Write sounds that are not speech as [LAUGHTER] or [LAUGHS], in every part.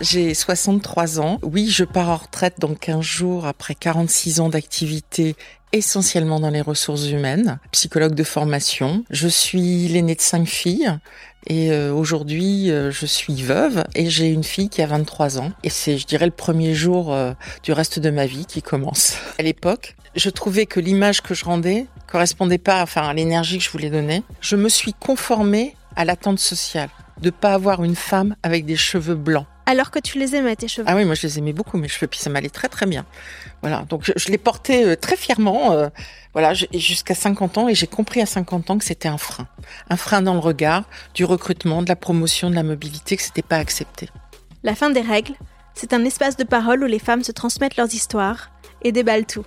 J'ai 63 ans. Oui, je pars en retraite dans 15 jours après 46 ans d'activité essentiellement dans les ressources humaines, psychologue de formation. Je suis l'aînée de cinq filles. Et euh, aujourd'hui, euh, je suis veuve et j'ai une fille qui a 23 ans. Et c'est, je dirais, le premier jour euh, du reste de ma vie qui commence. À l'époque, je trouvais que l'image que je rendais correspondait pas enfin, à l'énergie que je voulais donner. Je me suis conformée à l'attente sociale de pas avoir une femme avec des cheveux blancs. Alors que tu les aimais, tes cheveux Ah oui, moi je les aimais beaucoup, mes cheveux, puis ça m'allait très très bien. Voilà, donc je, je les portais euh, très fièrement, euh, voilà, jusqu'à 50 ans, et j'ai compris à 50 ans que c'était un frein. Un frein dans le regard, du recrutement, de la promotion, de la mobilité, que c'était pas accepté. La fin des règles, c'est un espace de parole où les femmes se transmettent leurs histoires et déballent tout.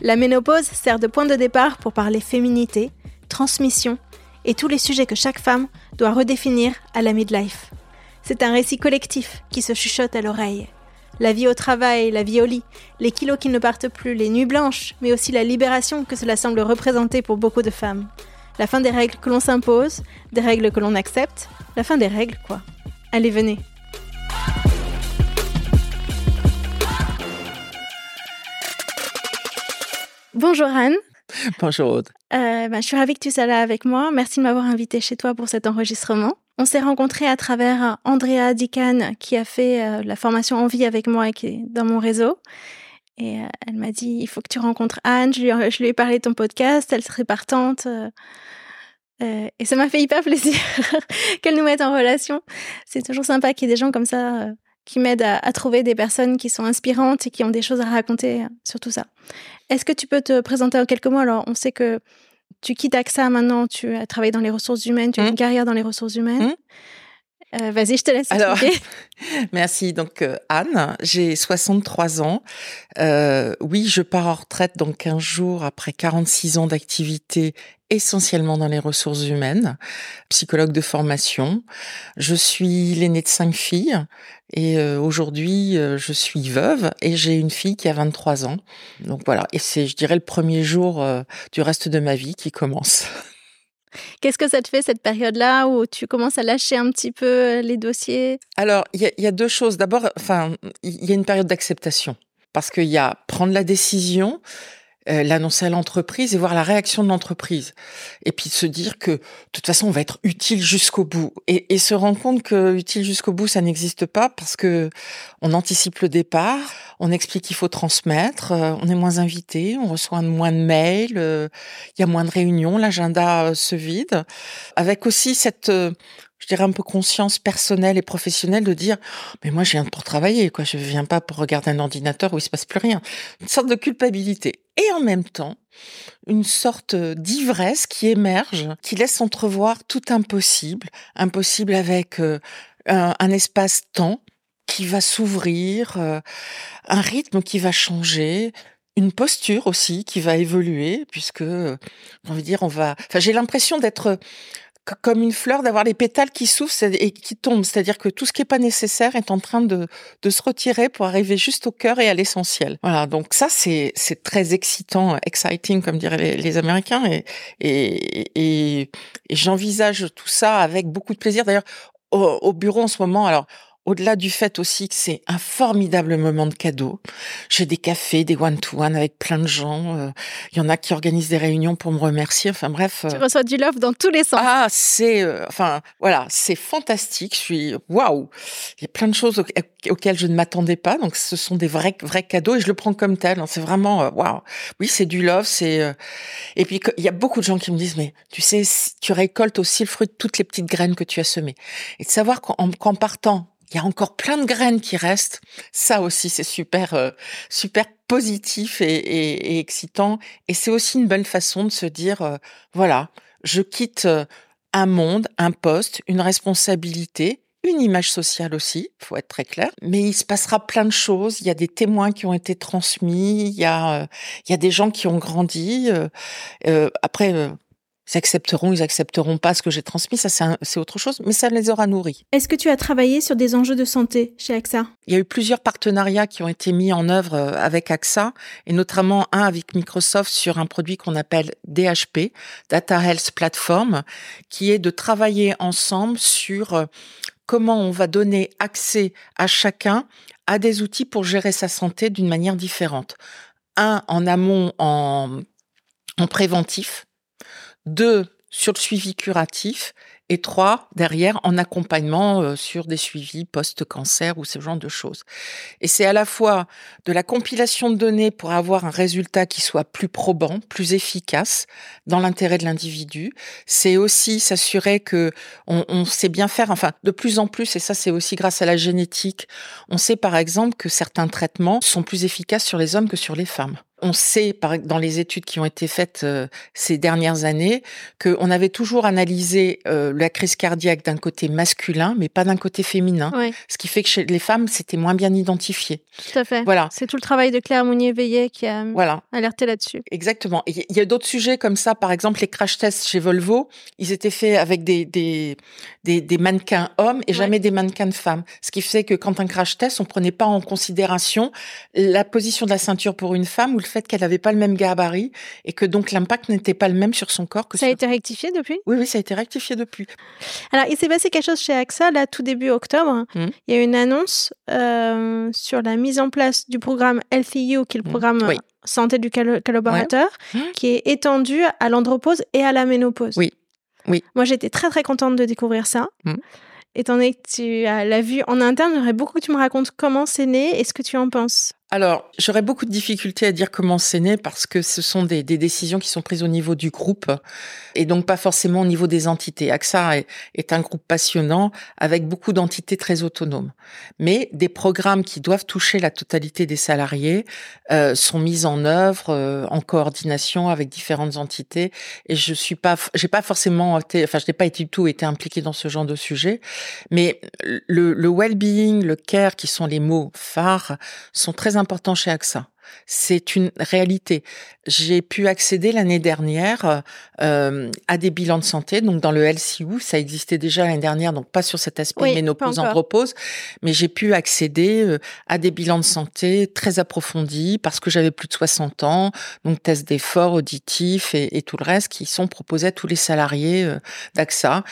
La ménopause sert de point de départ pour parler féminité, transmission et tous les sujets que chaque femme doit redéfinir à la midlife. C'est un récit collectif qui se chuchote à l'oreille. La vie au travail, la vie au lit, les kilos qui ne partent plus, les nuits blanches, mais aussi la libération que cela semble représenter pour beaucoup de femmes. La fin des règles que l'on s'impose, des règles que l'on accepte, la fin des règles quoi. Allez, venez. Bonjour Anne. Bonjour Aude. Euh, ben, je suis ravie que tu sois là avec moi. Merci de m'avoir invité chez toi pour cet enregistrement. On s'est rencontrés à travers Andrea Dican qui a fait euh, la formation en vie avec moi et qui est dans mon réseau. Et euh, elle m'a dit, il faut que tu rencontres Anne. Je lui, je lui, ai parlé de ton podcast, elle serait partante. et ça m'a fait hyper plaisir [LAUGHS] qu'elle nous mette en relation. C'est toujours sympa qu'il y ait des gens comme ça qui m'aident à, trouver des personnes qui sont inspirantes et qui ont des choses à raconter sur tout ça. Est-ce que tu peux te présenter en quelques mots? Alors, on sait que tu quittes AXA maintenant, tu as travaillé dans les ressources humaines, tu as une mmh. carrière dans les ressources humaines. Mmh. Euh, vas-y, je te laisse Alors, [LAUGHS] merci. Donc, euh, Anne, j'ai 63 ans. Euh, oui, je pars en retraite dans 15 jours après 46 ans d'activité essentiellement dans les ressources humaines, psychologue de formation. Je suis l'aînée de cinq filles et euh, aujourd'hui euh, je suis veuve et j'ai une fille qui a 23 ans. Donc voilà, et c'est je dirais le premier jour euh, du reste de ma vie qui commence. [LAUGHS] Qu'est-ce que ça te fait cette période-là où tu commences à lâcher un petit peu les dossiers? Alors, il y, a, deux choses. D'abord, il y a une période d'acceptation parce qu'il y a prendre la décision, euh, l'annoncer à l'entreprise et voir la réaction de l'entreprise. Et puis se dire que de toute façon, on va être utile jusqu'au bout. Et, et, se rendre compte que utile jusqu'au bout, ça n'existe pas parce que on anticipe le départ, on explique qu'il faut transmettre, euh, on est moins invité, on reçoit moins de mails, euh, il y a moins de réunions, l'agenda se vide. Avec aussi cette je dirais un peu conscience personnelle et professionnelle de dire mais moi je viens pour travailler quoi. Je viens pas pour regarder un ordinateur où il se passe plus rien. Une sorte de culpabilité. Et en même temps une sorte d'ivresse qui émerge qui laisse entrevoir tout impossible. Impossible avec euh, un, espace-temps qui va s'ouvrir euh, un rythme qui va changer une posture aussi qui va évoluer puisque j'ai envie de dire on va enfin j'ai l'impression d'être comme une fleur, d'avoir les pétales qui souffrent et qui tombent. C'est-à-dire que tout ce qui n'est pas nécessaire est en train de, se retirer pour arriver juste au cœur et à l'essentiel. Voilà, donc ça, c'est, très excitant, exciting, comme diraient les, Américains. Et, et, j'envisage tout ça avec beaucoup de plaisir. D'ailleurs, au, bureau en ce moment, alors au-delà du fait aussi que c'est un formidable moment de cadeau. J'ai des cafés, des one-to-one avec plein de gens. Euh, il y en a qui organisent des réunions pour me remercier. Enfin bref. Tu euh, reçois du love dans tous les sens. Ah, c'est, euh, enfin voilà, c'est fantastique. Je suis waouh. Il y a plein de choses auxquelles je ne m'attendais pas. Donc ce sont des vrais vrais cadeaux et je le prends comme tel. C'est vraiment waouh. Oui, c'est du love. C'est et puis il y a beaucoup de gens qui me disent mais tu sais, tu récoltes aussi le fruit de toutes les petites graines que tu as semées et de savoir qu'en partant il y a encore plein de graines qui restent. Ça aussi, c'est super, euh, super positif et, excitant. Et c'est aussi une belle façon de se dire, euh, voilà, je quitte euh, un monde, un poste, une responsabilité, une image sociale aussi, faut être très clair. Mais il se passera plein de choses. Il y a des témoins qui ont été transmis. Il y a, il y a des gens qui ont grandi. après, ils accepteront, ils accepteront pas ce que j'ai transmis, ça c'est autre chose, mais ça les aura nourris. Est-ce que tu as travaillé sur des enjeux de santé chez AXA? Il y a eu plusieurs partenariats qui ont été mis en œuvre euh, avec AXA, et notamment un avec Microsoft sur un produit qu'on appelle DHP, Data Health Platform, qui est de travailler ensemble sur euh, comment on va donner accès à chacun à des outils pour gérer sa santé d'une manière différente. Un, en amont, en, en préventif, deux, sur le suivi curatif et trois, derrière, en accompagnement euh, sur des suivis post-cancer ou ce genre de choses. Et c'est à la fois de la compilation de données pour avoir un résultat qui soit plus probant, plus efficace dans l'intérêt de l'individu. C'est aussi s'assurer que on, on, sait bien faire, enfin, de plus en plus, et ça c'est aussi grâce à la génétique, on sait par exemple que certains traitements sont plus efficaces sur les hommes que sur les femmes on sait par, dans les études qui ont été faites euh, ces dernières années qu'on avait toujours analysé euh, la crise cardiaque d'un côté masculin, mais pas d'un côté féminin. Ce qui fait que chez les femmes, c'était moins bien identifié. Tout à fait. Voilà. C'est tout le travail de Claire Mounier-Veillet qui a voilà. alerté là-dessus. Exactement. Il y a d'autres sujets comme ça. Par exemple, les crash tests chez Volvo, ils étaient faits avec des, des, des, mannequins hommes et jamais des mannequins de femmes. Ce qui fait que quand un crash test, on prenait pas en considération la position de la ceinture pour une femme ou le fait qu'elle n'avait pas le même gabarit et que donc l'impact n'était pas le même sur son corps que ça a été rectifié depuis? Oui, oui, ça a été rectifié depuis. Alors, il s'est passé quelque chose chez AXA, là, tout début octobre. Mmh. Il y a eu une annonce euh, sur la mise en place du programme Healthy You, qui est le mmh. programme santé du collaborateur, mmh. qui est étendu à l'andropause et à la ménopause. Oui. Oui. Moi, j'étais très, très contente de découvrir ça. Étant donné que tu l'as vu en interne, j'aimerais beaucoup que tu me racontes comment c'est né et ce que tu en penses. Alors, j'aurais beaucoup de difficultés à dire comment c'est né parce que ce sont des, décisions qui sont prises au niveau du groupe et donc pas forcément au niveau des entités. AXA est, est un groupe passionnant avec beaucoup d'entités très autonomes. Mais des programmes qui doivent toucher la totalité des salariés euh, sont mis en œuvre euh, en coordination avec différentes entités et je suis pas, j'ai pas forcément été, enfin je n'ai pas été du tout été impliquée dans ce genre de sujet. Mais le, le well-being, le care, qui sont les mots phares, sont très important chez AXA. C'est une réalité. J'ai pu accéder l'année dernière euh, à des bilans de santé, donc dans le LCU, ça existait déjà l'année dernière, donc pas sur cet aspect oui, ménopause andropause, mais j'ai pu accéder euh, à des bilans de santé très approfondis parce que j'avais plus de 60 ans, donc tests d'effort auditif et, et, tout le reste qui sont proposés à tous les salariés euh, d'AXA.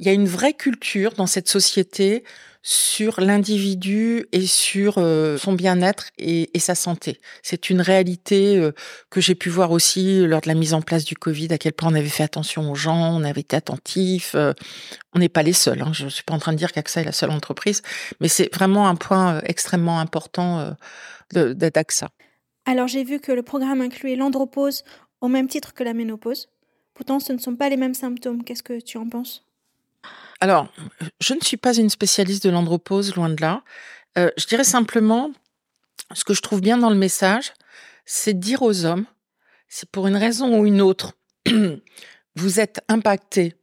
Il y a une vraie culture dans cette société sur l'individu et sur euh, son bien-être et, sa santé. C'est une réalité euh, que j'ai pu voir aussi lors de la mise en place du Covid, à quel point on avait fait attention aux gens, on avait été attentif. Euh, on n'est pas les seuls. Hein. Je ne suis pas en train de dire qu'AXA est la seule entreprise, mais c'est vraiment un point extrêmement important d'AXA. Alors j'ai vu que le programme incluait l'andropause au même titre que la ménopause. Pourtant, ce ne sont pas les mêmes symptômes. Qu'est-ce que tu en penses? Alors, je ne suis pas une spécialiste de l'andropause, loin de là. Euh, je dirais simplement, ce que je trouve bien dans le message, c'est dire aux hommes, si pour une raison ou une autre, [CLEARS THROAT] vous êtes impacté,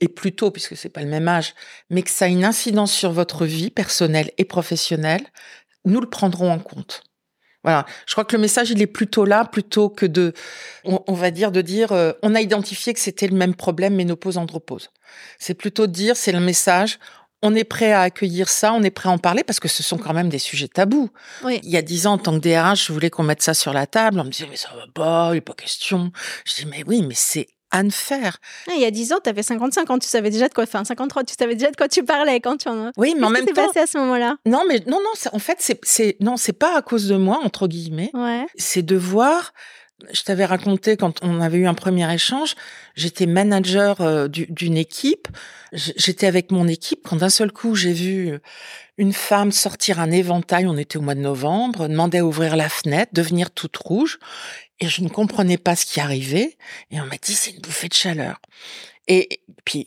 et plus tôt, puisque c'est pas le même âge, mais que ça a une incidence sur votre vie personnelle et professionnelle, nous le prendrons en compte. Voilà, je crois que le message il est plutôt là plutôt que de, on, va dire de dire, euh, on a identifié que c'était le même problème ménopause andropause. C'est plutôt de dire, c'est le message, on est prêt à accueillir ça, on est prêt à en parler parce que ce sont quand même des sujets tabous. Oui. Il y a dix ans, en tant que DRH, je voulais qu'on mette ça sur la table. On me disait, mais ça va pas, il n'est pas question. Je dis, mais oui, mais c'est à ne faire. il y a dix ans, tu avais 55 ans, tu savais déjà de quoi, enfin 53, tu savais déjà de quoi tu parlais quand tu en as. Oui, mais en même temps. passé à ce moment-là? Non, mais non, non, en fait, c'est, c'est, non, c'est pas à cause de moi, entre guillemets. Ouais. C'est de voir je t'avais raconté quand on avait eu un premier échange, j'étais manager euh, d'une équipe, j'étais avec mon équipe quand d'un seul coup j'ai vu une femme sortir un éventail, on était au mois de novembre, demander à ouvrir la fenêtre, devenir toute rouge, et je ne comprenais pas ce qui arrivait, et on m'a dit c'est une bouffée de chaleur. Et puis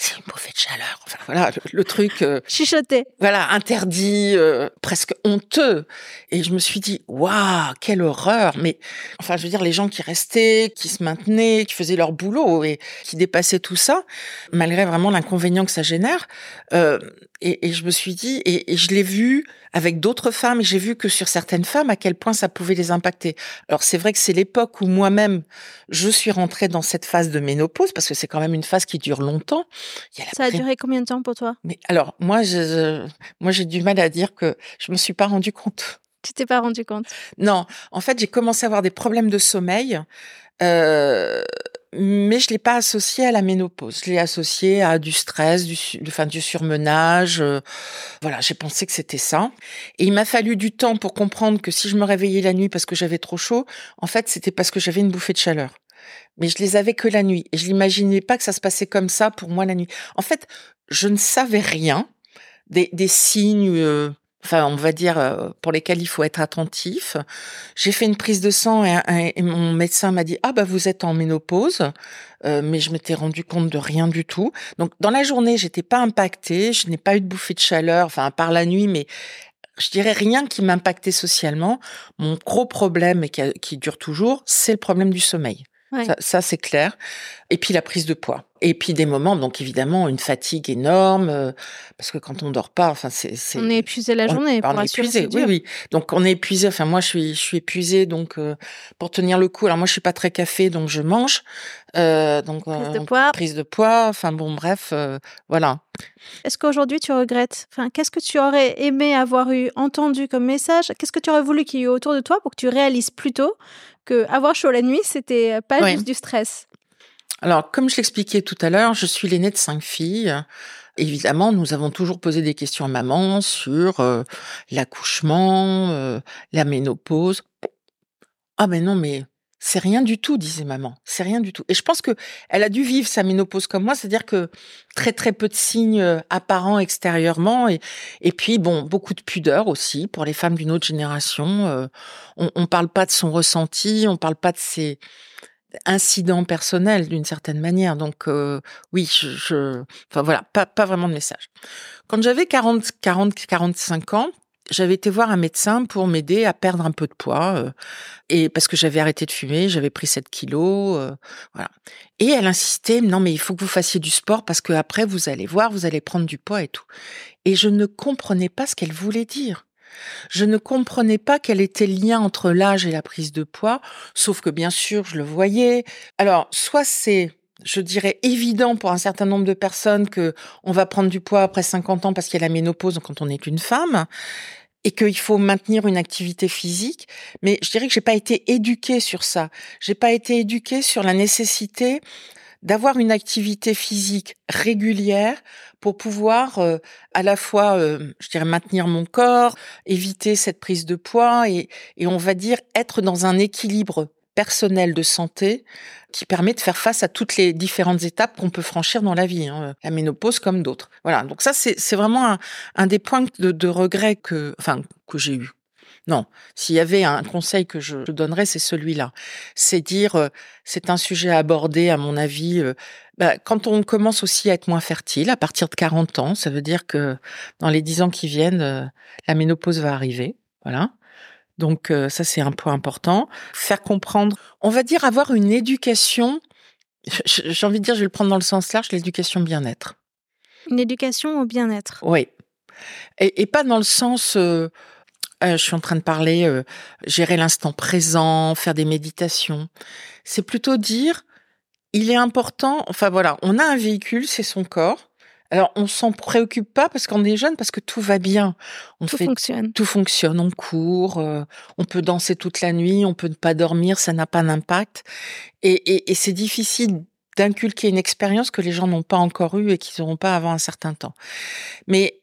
c'est une bouffée de chaleur. Enfin voilà, le, truc euh, chuchoté. Voilà, interdit, euh, presque honteux. Et je me suis dit, waouh, quelle horreur. Mais enfin, je veux dire, les gens qui restaient, qui se maintenaient, qui faisaient leur boulot et qui dépassaient tout ça, malgré vraiment l'inconvénient que ça génère. Euh, et, et, je me suis dit, et, et je l'ai vu avec d'autres femmes, et j'ai vu que sur certaines femmes, à quel point ça pouvait les impacter. Alors c'est vrai que c'est l'époque où moi-même, je suis rentrée dans cette phase de ménopause, parce que c'est quand même une phase qui dure longtemps. Ça a duré combien de temps pour toi? Mais alors, moi, je, moi, j'ai du mal à dire que je me suis pas rendu compte. Tu t'es pas rendu compte? Non, en fait, j'ai commencé à avoir des problèmes de sommeil. Euh, mais je l'ai pas associé à la ménopause. Je l'ai associé à du stress, du, enfin, du surmenage. Euh, voilà, j'ai pensé que c'était ça. Et il m'a fallu du temps pour comprendre que si je me réveillais la nuit parce que j'avais trop chaud, en fait, c'était parce que j'avais une bouffée de chaleur. Mais je les avais que la nuit. Et je n'imaginais pas que ça se passait comme ça pour moi la nuit. En fait, je ne savais rien des, signes euh, enfin on va dire euh, pour lesquels il faut être attentif. J'ai fait une prise de sang et, mon médecin m'a dit ah bah vous êtes en ménopause, euh, mais je m'étais rendu compte de rien du tout. Donc dans la journée j'étais pas impactée, je n'ai pas eu de bouffée de chaleur, enfin par la nuit, mais je dirais rien qui m'impactait socialement. Mon gros problème et qui dure toujours, c'est le problème du sommeil. Ça, c'est clair. Et puis la prise de poids. Et puis des moments, donc évidemment, une fatigue énorme, euh, parce que quand on dort pas, enfin c'est, on est épuisé la journée. On, on est épuisé, oui, oui. Donc on est épuisé. Enfin moi, je suis, je suis épuisé, donc euh, pour tenir le coup. Alors moi, je suis pas très café, donc je mange. Euh, donc prise de poids. Prise de poids. Enfin bon, bref, voilà. Est-ce qu'aujourd'hui tu regrettes Enfin, qu'est-ce que tu aurais aimé avoir eu entendu comme message? Qu'est-ce que tu aurais voulu qu'il y ait autour de toi pour que tu réalises plus tôt que avoir chaud la nuit, c'était pas juste du stress. Alors, comme je l'expliquais tout à l'heure, je suis l'aînée de cinq filles. Évidemment, nous avons toujours posé des questions à maman sur euh, l'accouchement, euh, la ménopause. Ah ben non, mais c'est rien du tout, disait maman. C'est rien du tout. Et je pense que elle a dû vivre sa ménopause comme moi, c'est-à-dire que très très peu de signes euh, apparents extérieurement et et puis bon beaucoup de pudeur aussi pour les femmes d'une autre génération. Euh, on, on parle pas de son ressenti, on parle pas de ses incidents personnels d'une certaine manière. Donc euh, oui, je, enfin voilà, pas pas vraiment de message. Quand j'avais 40 40 45 ans, j'avais été voir un médecin pour m'aider à perdre un peu de poids euh, et parce que j'avais arrêté de fumer, j'avais pris 7 kilos, euh, voilà. Et elle insistait, non mais il faut que vous fassiez du sport parce que après vous allez voir, vous allez prendre du poids et tout. Et je ne comprenais pas ce qu'elle voulait dire. Je ne comprenais pas quel était le lien entre l'âge et la prise de poids, sauf que bien sûr je le voyais. Alors soit c'est je dirais évident pour un certain nombre de personnes que on va prendre du poids après 50 ans parce qu'il y a la ménopause quand on n'est qu'une femme et qu'il faut maintenir une activité physique. Mais je dirais que j'ai pas été éduquée sur ça. J'ai pas été éduquée sur la nécessité d'avoir une activité physique régulière pour pouvoir euh, à la fois, euh, je dirais, maintenir mon corps, éviter cette prise de poids et, et on va dire être dans un équilibre personnel de santé qui permet de faire face à toutes les différentes étapes qu'on peut franchir dans la vie, hein, la ménopause comme d'autres. Voilà, donc ça c'est vraiment un, des points de, regret que, enfin, que j'ai eu. Non, s'il y avait un conseil que je, donnerais, c'est celui-là. C'est dire, euh, c'est un sujet à aborder, à mon avis. Euh, bah, quand on commence aussi à être moins fertile, à partir de 40 ans, ça veut dire que dans les 10 ans qui viennent, euh, la ménopause va arriver. Voilà. Donc euh, ça, c'est un point important. Faire comprendre, on va dire avoir une éducation, j'ai envie de dire, je vais le prendre dans le sens large, l'éducation bien-être. Une éducation au bien-être. Oui. Et, pas dans le sens... Euh, je suis en train de parler, gérer l'instant présent, faire des méditations. C'est plutôt dire, il est important, enfin voilà, on a un véhicule, c'est son corps. Alors, on s'en préoccupe pas parce qu'on est jeune, parce que tout va bien. On tout fonctionne. Tout fonctionne. On court, euh, on peut danser toute la nuit, on peut ne pas dormir, ça n'a pas d'impact. Et, et, c'est difficile d'inculquer une expérience que les gens n'ont pas encore eue et qu'ils n'auront pas avant un certain temps. Mais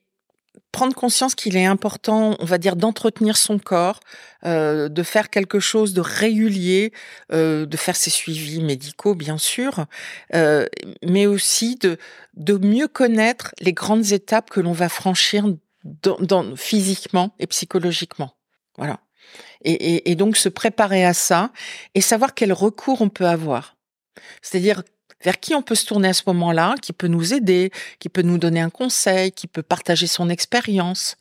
prendre conscience qu'il est important, on va dire, d'entretenir son corps, euh, de faire quelque chose de régulier, euh, de faire ses suivis médicaux, bien sûr, euh, mais aussi de, de mieux connaître les grandes étapes que l'on va franchir dans, physiquement et psychologiquement. Voilà. Et, et donc se préparer à ça et savoir quel recours on peut avoir. C'est-à-dire vers qui on peut se tourner à ce moment-là, qui peut nous aider, qui peut nous donner un conseil, qui peut partager son expérience.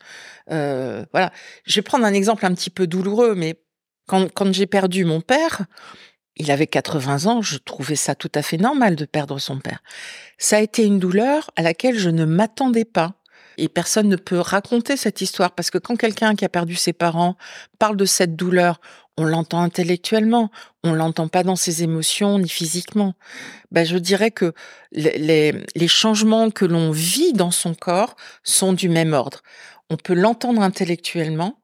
Euh, voilà. Je vais prendre un exemple un petit peu douloureux, mais quand, quand j'ai perdu mon père, il avait 80 ans, je trouvais ça tout à fait normal de perdre son père. Ça a été une douleur à laquelle je ne m'attendais pas. Et personne ne peut raconter cette histoire parce que quand quelqu'un qui a perdu ses parents parle de cette douleur, on l'entend intellectuellement, on l'entend pas dans ses émotions ni physiquement. Ben, je dirais que les, les changements que l'on vit dans son corps sont du même ordre. On peut l'entendre intellectuellement,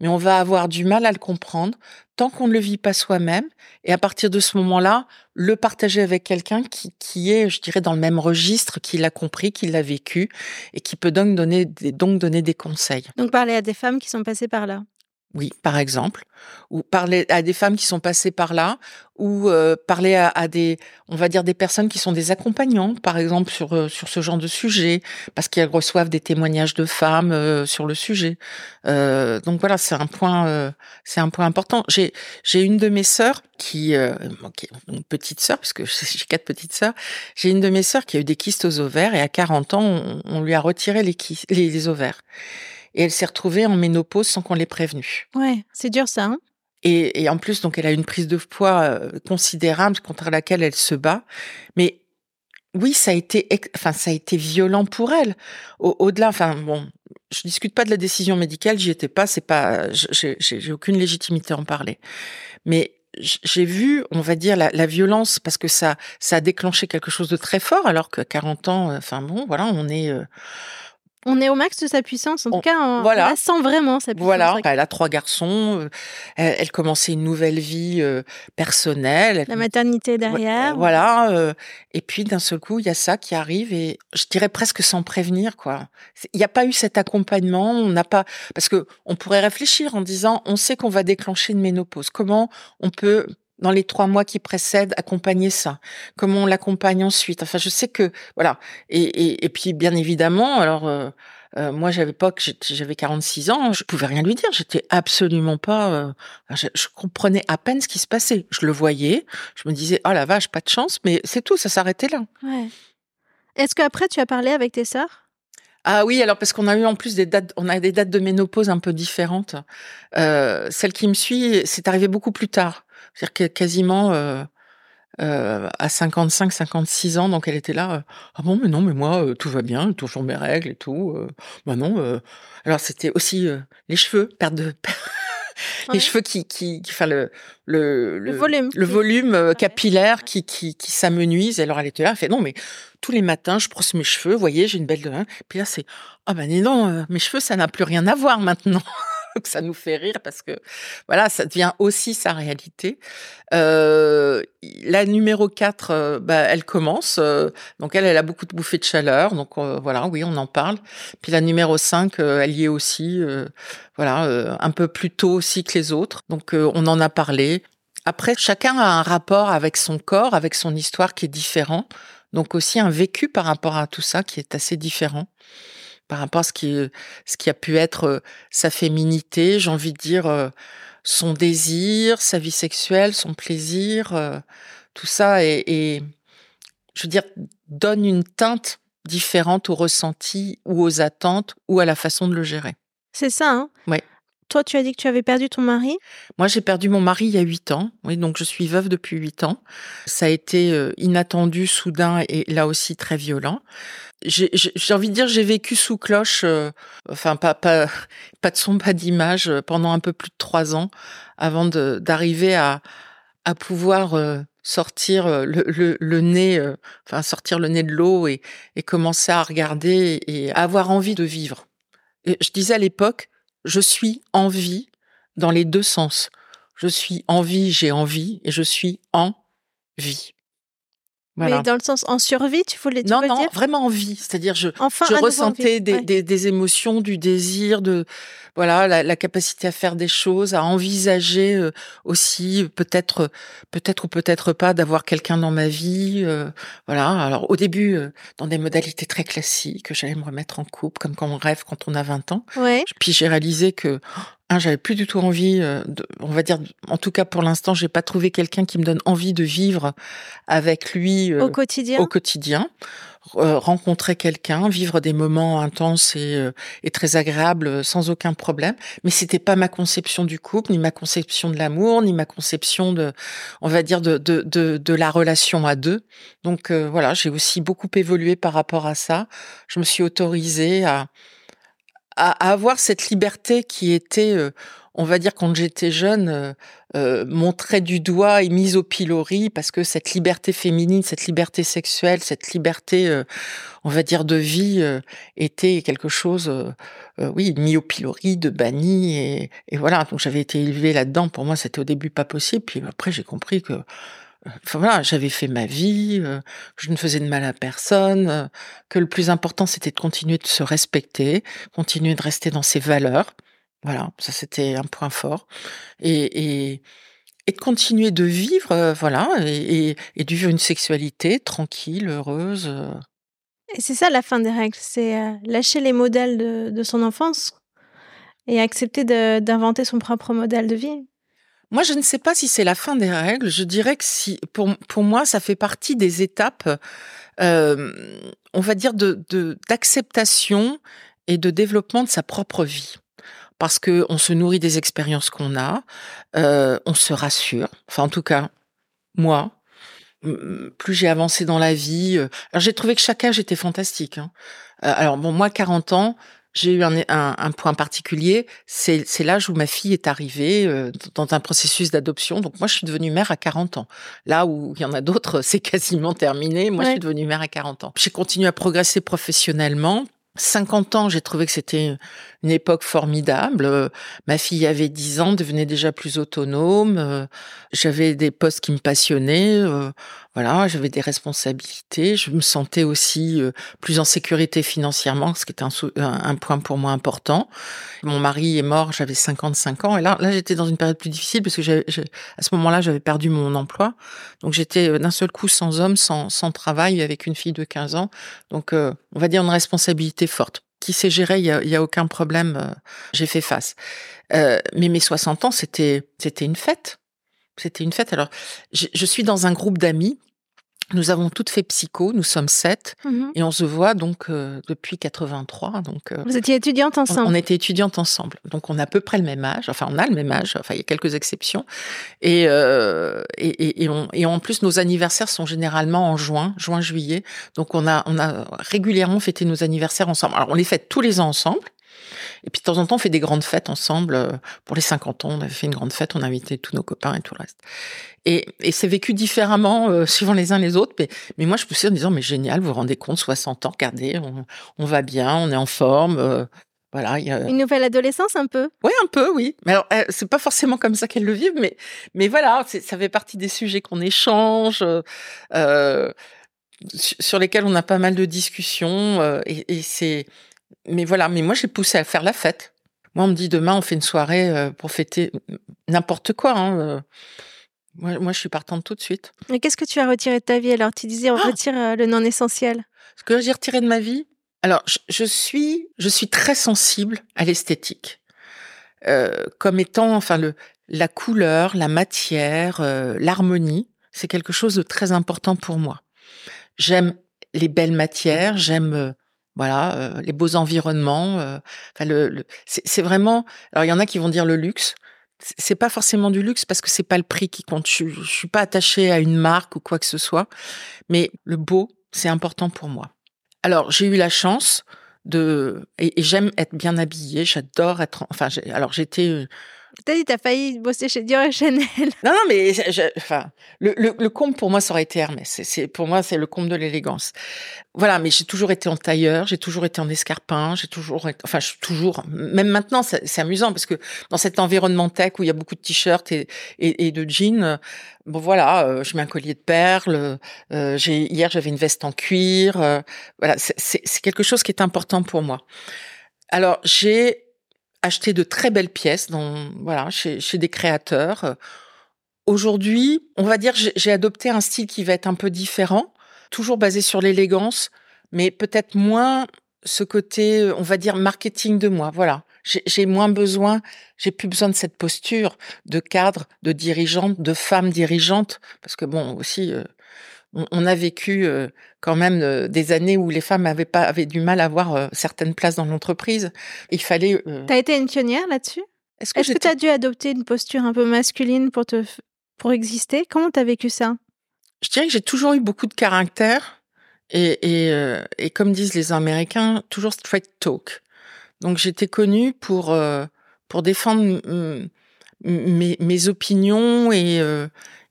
mais on va avoir du mal à le comprendre tant qu'on ne le vit pas soi-même. Et à partir de ce moment-là, le partager avec quelqu'un qui, qui est, je dirais, dans le même registre, qui l'a compris, qui l'a vécu, et qui peut donc donner, donc donner des conseils. Donc parler à des femmes qui sont passées par là. Oui, par exemple, ou parler à des femmes qui sont passées par là, ou euh, parler à, des, on va dire des personnes qui sont des accompagnants, par exemple sur euh, sur ce genre de sujet, parce qu'elles reçoivent des témoignages de femmes euh, sur le sujet. donc voilà, c'est un point, c'est un point important. J'ai j'ai une de mes sœurs qui, qui une petite sœur, parce que [LAUGHS] j'ai quatre petites sœurs, j'ai une de mes sœurs qui a eu des kystes aux ovaires et à 40 ans, on, on lui a retiré les, les, les ovaires et elle s'est retrouvée en ménopause sans qu'on l'ait prévenue. Ouais, c'est dur ça. Hein et, et, en plus, donc, elle a une prise de poids euh, considérable contre laquelle elle se bat. Mais oui, ça a été, enfin, ça a été violent pour elle. Au-delà, enfin, bon, je discute pas de la décision médicale, j'y étais pas, c'est pas, j'ai aucune légitimité à en parler. Mais j'ai vu, on va dire, la, la, violence parce que ça, ça a déclenché quelque chose de très fort, alors que 40 ans, euh, enfin bon, voilà, on est. Euh, on est au max de sa puissance. En tout cas, on, voilà. sent vraiment sa puissance. Voilà, elle a trois garçons. Euh, elle, commençait une nouvelle vie euh, personnelle. La maternité derrière. Voilà. Euh, et puis d'un seul coup, il y a ça qui arrive et je dirais presque sans prévenir quoi. Il n'y a pas eu cet accompagnement. On n'a pas parce que on pourrait réfléchir en disant on sait qu'on va déclencher une ménopause. Comment on peut dans les trois mois qui précèdent, accompagner ça Comment on l'accompagne ensuite? Enfin, je sais que voilà. Et, et, et puis, bien évidemment, alors euh, euh, moi, j'avais pas j'avais 46 ans, je pouvais rien lui dire. J'étais absolument pas. Euh, je, je, comprenais à peine ce qui se passait. Je le voyais, je me disais, oh la vache, pas de chance, mais c'est tout, ça s'arrêtait là. Ouais. Est-ce qu'après tu as parlé avec tes sœurs? Ah oui, alors parce qu'on a eu en plus des dates, on a des dates de ménopause un peu différentes. Euh, celle qui me suit, c'est arrivé beaucoup plus tard. C'est-à-dire que quasiment euh, euh, à 55, 56 ans, donc elle était là. Euh, ah bon, mais non, mais moi, tout va bien, toujours mes règles et tout. bah non. Alors c'était aussi les cheveux, perte de [LAUGHS] les cheveux qui, qui, enfin le, le, le, volume, le volume capillaire qui, qui, qui s'amenuise. Alors elle était là, elle fait non, mais tous les matins, je brosse mes cheveux, vous voyez, j'ai une belle de Puis là, c'est, ah ben non, mes cheveux, ça n'a plus rien à voir maintenant. [LAUGHS] [LAUGHS] que ça nous fait rire parce que voilà, ça devient aussi sa réalité. Euh, la numéro 4, euh, bah, elle commence. Euh, donc elle, elle a beaucoup de bouffées de chaleur. Donc voilà, oui, on en parle. Puis la numéro 5, elle y est aussi. voilà, un peu plus tôt aussi que les autres. Donc on en a parlé. Après, chacun a un rapport avec son corps, avec son histoire qui est différent. Donc aussi un vécu par rapport à tout ça qui est assez différent par rapport à ce qui, ce qui a pu être euh, sa féminité, j'ai envie de dire euh, son désir, sa vie sexuelle, son plaisir, euh, tout ça et, je veux dire, donne une teinte différente au ressenti ou aux attentes ou à la façon de le gérer. C'est ça, hein Oui. Toi, tu as dit que tu avais perdu ton mari? Moi, j'ai perdu mon mari il y a huit ans. Oui, donc je suis veuve depuis huit ans. Ça a été euh, inattendu, soudain et là aussi très violent. J'ai envie de dire, j'ai vécu sous cloche, euh, enfin pas pas [LAUGHS] pas de son, pas d'image euh, pendant un peu plus de trois ans avant d'arriver à à pouvoir sortir le, le, le nez, enfin sortir le nez de l'eau et, et commencer à regarder et avoir envie de vivre. Et je disais à l'époque, je suis en vie dans les deux sens. Je suis en vie, j'ai envie, et je suis en vie. Mais dans le sens en survie, tu voulais tu Non, non, vraiment en vie. C'est-à-dire, je, je ressentais des, des, des, émotions, du désir, de voilà, la, la, capacité à faire des choses, à envisager euh, aussi peut-être, peut-être ou peut-être pas d'avoir quelqu'un dans ma vie. Euh, voilà. Alors au début, euh, dans des modalités très classiques, j'allais me remettre en couple, comme quand on rêve quand on a 20 ans. Ouais. Puis j'ai réalisé que un, j'avais plus du tout envie, de, on va dire, en tout cas pour l'instant, j'ai pas trouvé quelqu'un qui me donne envie de vivre avec lui au quotidien? Au quotidien. Euh, rencontrer quelqu'un, vivre des moments intenses et, euh, et, très agréables euh, sans aucun problème. Mais c'était pas ma conception du couple, ni ma conception de l'amour, ni ma conception de, on va dire, de, de, de, de la relation à deux. Donc voilà, j'ai aussi beaucoup évolué par rapport à ça. Je me suis autorisée à, à, avoir cette liberté qui était on va dire quand j'étais jeune, euh, euh, montrée du doigt et mise au pilori parce que cette liberté féminine, cette liberté sexuelle, cette liberté, euh, on va dire, de vie euh, était quelque chose, oui, mis au pilori, de banni et, et voilà. Donc j'avais été élevée là-dedans. Pour moi, c'était au début pas possible. Puis après, j'ai compris que Voilà, j'avais fait ma vie, je ne faisais de mal à personne, que le plus important c'était de continuer de se respecter, continuer de rester dans ses valeurs, voilà, ça c'était un point fort. Et, et, et de continuer de vivre, euh, voilà, et, et, de vivre une sexualité tranquille, heureuse. Euh. Et c'est ça la fin des règles, c'est euh, lâcher les modèles de, de, son enfance et accepter d'inventer son propre modèle de vie. Moi, je ne sais pas si c'est la fin des règles. Je dirais que si, pour, pour moi, ça fait partie des étapes, euh, on va dire, d'acceptation et de développement de sa propre vie parce que on se nourrit des expériences qu'on a, euh, on se rassure. Enfin, en tout cas, moi, plus j'ai avancé dans la vie, euh, alors j'ai trouvé que chaque âge était fantastique. Hein. Alors bon, moi, 40 ans, j'ai eu un, un, un, point particulier, c'est l'âge où ma fille est arrivée euh, dans un processus d'adoption. Donc moi, je suis devenue mère à 40 ans. Là où il y en a d'autres, [LAUGHS] c'est quasiment terminé. Moi, je suis devenue mère à 40 ans. J'ai continué à progresser professionnellement. 50 ans, j'ai trouvé que c'était une époque formidable. Euh, ma fille avait 10 ans, devenait déjà plus autonome. Euh, j'avais des postes qui me passionnaient. Euh, voilà, j'avais des responsabilités. Je me sentais aussi plus en sécurité financièrement, ce qui était un, point pour moi important. Mon mari est mort, j'avais 55 ans. Et là, là, j'étais dans une période plus difficile parce que à ce moment-là, j'avais perdu mon emploi. Donc, j'étais d'un seul coup sans homme, sans, sans travail, avec une fille de 15 ans. Donc, on va dire une responsabilité forte qui s'est géré, il y a, y a, aucun problème, euh, j'ai fait face. Euh, mais mes 60 ans, c'était c'était une fête. C'était une fête. Alors, je suis dans un groupe d'amis nous avons toutes fait psycho, nous sommes sept, mmh et on se voit donc euh, depuis 83. Donc, euh, Vous étiez étudiantes ensemble on, était étudiantes ensemble. Donc on a à peu près le même âge, enfin on a le même âge, enfin il y a quelques exceptions. Et, euh, et, et, on, et en plus nos anniversaires sont généralement en juin, juin-juillet. Donc on a, on a régulièrement fêté nos anniversaires ensemble. Alors on les fête tous les ans ensemble. Et puis de temps en temps, on fait des grandes fêtes ensemble. Euh, pour les 50 ans, on avait fait une grande fête, on a invité tous nos copains et tout le reste. Et, et c'est vécu différemment euh, [LAUGHS] suivant les uns les autres. Mais, mais moi, je suis en disant, mais génial, vous vous rendez compte, 60 ans, regardez, on, on va bien, on est en forme. Euh, voilà, il y a... Une nouvelle adolescence un peu. Oui, un peu, oui. Mais alors, c'est pas forcément comme ça qu'elle le vivent, mais mais voilà, ça fait partie des sujets qu'on échange, euh, sur lesquels on a pas mal de discussions, et, et c'est mais voilà, mais moi j'ai poussé à faire la fête. Moi on me dit demain on fait une soirée euh, pour fêter n'importe quoi. Hein, euh. Moi, moi, je suis partante tout de suite. Et qu'est-ce que tu as retiré de ta vie alors? Tu disais on ah retire euh, le non essentiel. Ce que j'ai retiré de ma vie, alors je, je, suis je suis très sensible à l'esthétique, euh, comme étant enfin le la couleur, la matière, l'harmonie, c'est quelque chose de très important pour moi. J'aime les belles matières, j'aime voilà, euh, les beaux environnements. euh, enfin, le, le- c'est vraiment. Alors, il y en a qui vont dire le luxe. C'est- pas forcément du luxe parce que c'est pas le prix qui compte. Je, je suis pas attachée à une marque ou quoi que ce soit, mais le beau, c'est important pour moi. Alors, j'ai eu la chance de et, et j'aime être bien habillée. J'adore être. Enfin, alors j'étais euh, T'as dit, t'as failli bosser chez Dior et Chanel. [LAUGHS] non, non, mais je- enfin, le, le, le comble pour moi, ça aurait été Hermès. C'est, pour moi, c'est le comble de l'élégance. Voilà, mais j'ai toujours été en tailleur, j'ai toujours été en escarpin, j'ai toujours, enfin, je suis toujours, même maintenant, c'est, amusant parce que dans cet environnement tech où il y a beaucoup de t-shirts et, et, et de jeans, bon voilà, euh, je mets un collier de perles. euh, j'ai hier, j'avais une veste en cuir. euh, voilà, c'est quelque chose qui est important pour moi. Alors, j'ai acheté de très belles pièces dans voilà chez, des créateurs. Aujourd'hui, on va dire j'ai adopté un style qui va être un peu différent, toujours basé sur l'élégance, mais peut-être moins ce côté, euh, on va dire marketing de moi. Voilà, j'ai moins besoin, j'ai plus besoin de cette posture de cadre, de dirigeante, de femme dirigeante, parce que bon aussi. euh, on, a vécu euh, quand même euh, des années où les femmes avaient pas avaient du mal à avoir euh, certaines places dans l'entreprise. Il fallait. T'as été une pionnière là-dessus? Est-ce que j'étais- t'as dû adopter une posture un peu masculine pour te pour exister? Comment t'as vécu ça? Je dirais que j'ai toujours eu beaucoup de caractère et, et, et comme disent les Américains, toujours straight talk. Donc j'étais connue pour pour défendre mes, mes opinions et,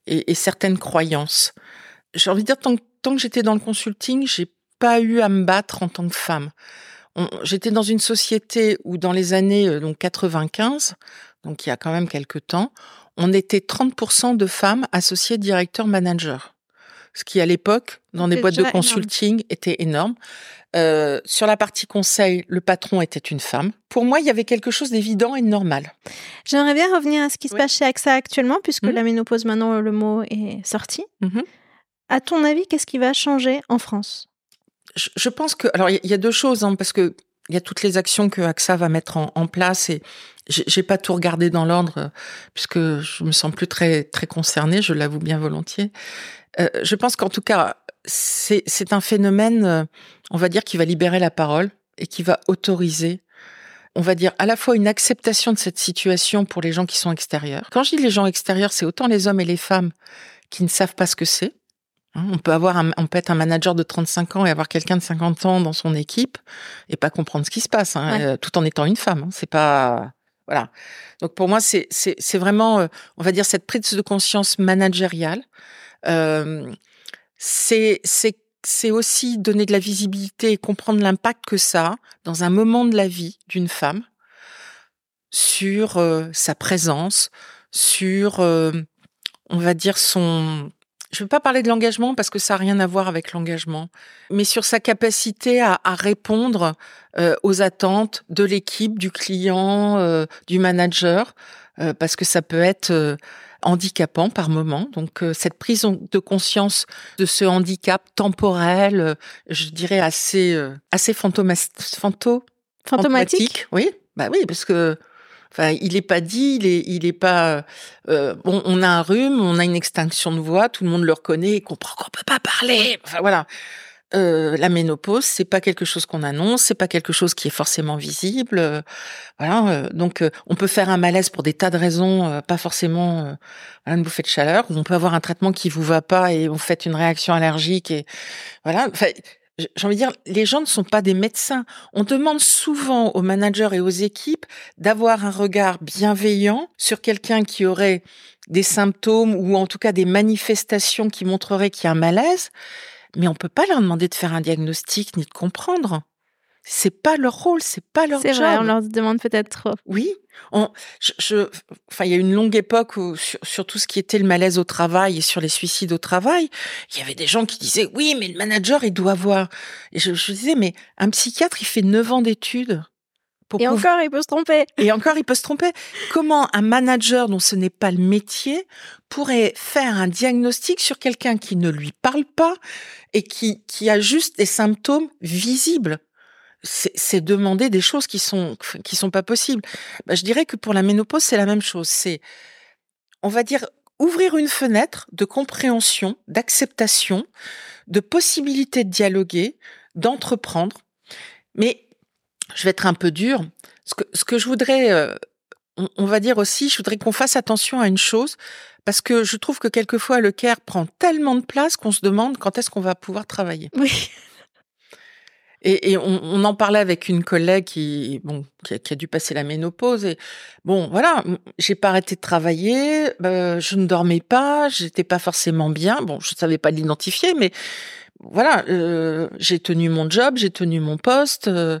et, et certaines croyances. J'ai envie de dire tant, que- tant que j'étais dans le consulting, j'ai pas eu à me battre en tant que femme. J'étais dans une société où dans les années euh, donc 95, donc il y a quand même quelques temps, on était 30% de femmes associées directeurs managers. Ce qui à l'époque, dans des boîtes de énorme. consulting, était énorme. Euh, sur la partie conseil, le patron était une femme. Pour moi, il y avait quelque chose d'évident et de normal. J'aimerais bien revenir à ce qui se Oui. passe chez AXA actuellement, puisque Mhm. la ménopause, maintenant, le mot est sorti. Mhm. À ton avis, qu'est-ce qui va changer en France? Je, pense que alors il y, a- deux choses hein, parce que il y a toutes les actions que AXA va mettre en, place et j'ai pas tout regardé dans l'ordre euh, puisque je me sens plus très très concernée, je l'avoue bien volontiers. Euh, je pense qu'en tout cas c'est c'est un phénomène, euh, on va dire, qui va libérer la parole et qui va autoriser. On va dire à la fois une acceptation de cette situation pour les gens qui sont extérieurs. Quand je dis les gens extérieurs, c'est autant les hommes et les femmes qui ne savent pas ce que c'est. Hein, On peut avoir un, on peut être un manager de 35 ans et avoir quelqu'un de 50 ans dans son équipe et pas comprendre ce qui se passe, hein, Ouais. euh, tout en étant une femme. hein. C'est pas voilà. Donc pour moi, c'est c'est c'est vraiment, euh, on va dire cette prise de conscience managériale. Euh, c'est c'est c'est aussi donner de la visibilité et comprendre l'impact que ça a dans un moment de la vie d'une femme sur euh, sa présence, sur, euh, on va dire, son... Je ne veux pas parler de l'engagement parce que ça n'a rien à voir avec l'engagement, mais sur sa capacité à, à répondre euh, aux attentes de l'équipe, du client, euh, du manager, euh, parce que ça peut être handicapant par moment. Donc cette prise de conscience de ce handicap temporel, je dirais assez assez fantomas- phanto Fantomatique oui, bah oui, parce que il est pas dit, il est, il est pas. euh, bon, on a un rhume, on a une extinction de voix, tout le monde le reconnaît, et comprend qu'on peut pas parler. Enfin voilà. Euh, la ménopause, c'est pas quelque chose qu'on annonce, c'est pas quelque chose qui est forcément visible. euh, voilà, euh, donc euh, on peut faire un malaise pour des tas de raisons, pas forcément une bouffée de chaleur. On peut avoir un traitement qui vous va pas et vous faites une réaction allergique et voilà. J'ai envie de dire, les gens ne sont pas des médecins. On demande souvent aux managers et aux équipes d'avoir un regard bienveillant sur quelqu'un qui aurait des symptômes ou en tout cas des manifestations qui montreraient qu'il y a un malaise, mais on peut pas leur demander de faire un diagnostic ni de comprendre. C'est pas leur rôle, c'est pas leur C'est job. vrai, on leur demande peut-être trop. Oui, on, je, je- enfin, il y a une longue époque où, sur, sur tout ce qui était le malaise au travail et sur les suicides au travail, il y avait des gens qui disaient oui, mais le manager il doit voir. Et je, je disais mais un psychiatre il fait 9 ans d'études. Pour Et pouvoir- encore, il peut se tromper. et encore, il peut se tromper. Comment un manager dont ce n'est pas le métier pourrait faire un diagnostic sur quelqu'un qui ne lui parle pas et qui, qui a juste des symptômes visibles? C'est demander des choses qui sont qui sont pas possibles. Bah, je dirais que pour la ménopause, c'est la même chose. C'est, on va dire, ouvrir une fenêtre de compréhension, d'acceptation, de possibilité de dialoguer, d'entreprendre. Mais je vais être un peu dur. Ce que, ce que je voudrais, euh, on, on va dire aussi, je voudrais qu'on fasse attention à une chose, parce que je trouve que quelquefois le care prend tellement de place qu'on se demande quand est-ce qu'on va pouvoir travailler. Oui. Et, et on, on en parlait avec une collègue qui, bon, qui a, qui a dû passer la ménopause. Et bon, voilà, j'ai pas arrêté de travailler. euh, je ne dormais pas. J'étais pas forcément bien. Bon, je savais pas l'identifier, mais voilà, euh, j'ai tenu mon job, j'ai tenu mon poste. euh,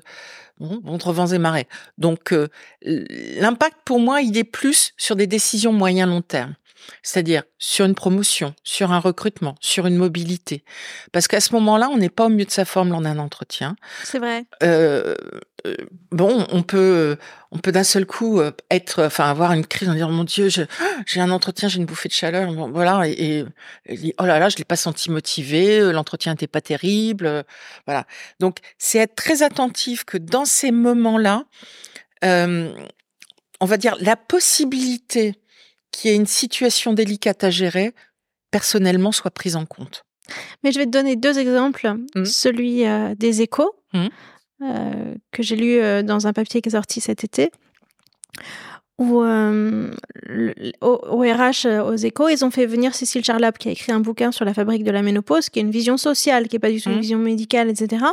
bon, contre vents et marées. Donc, euh, l'impact pour moi, il est plus sur des décisions moyen long terme. C'est-à-dire sur une promotion, sur un recrutement, sur une mobilité. Parce qu'à ce moment-là, on n'est pas au mieux de sa forme lors d'un entretien. C'est vrai. Euh, euh, bon, on peut, on peut d'un seul coup euh, être, enfin, avoir une crise en disant mon Dieu, je- j'ai un entretien, j'ai une bouffée de chaleur, bon, voilà, et, oh là là, je l'ai pas senti motivé, euh, l'entretien n'était pas terrible, euh, voilà. Donc, c'est être très attentif que dans ces moments-là, on va dire la possibilité qu'il y ait une situation délicate à gérer, personnellement, soit prise en compte. Mais je vais te donner deux exemples. Mhm. Celui euh, des échos, Mhm. euh, que j'ai lu euh, dans un papier qui est sorti cet été, où euh, le- au, au RH, euh, aux échos, ils ont fait venir Cécile Charlap, qui a écrit un bouquin sur la fabrique de la ménopause, qui est une vision sociale, qui n'est pas du tout une Mhm. vision médicale, etc.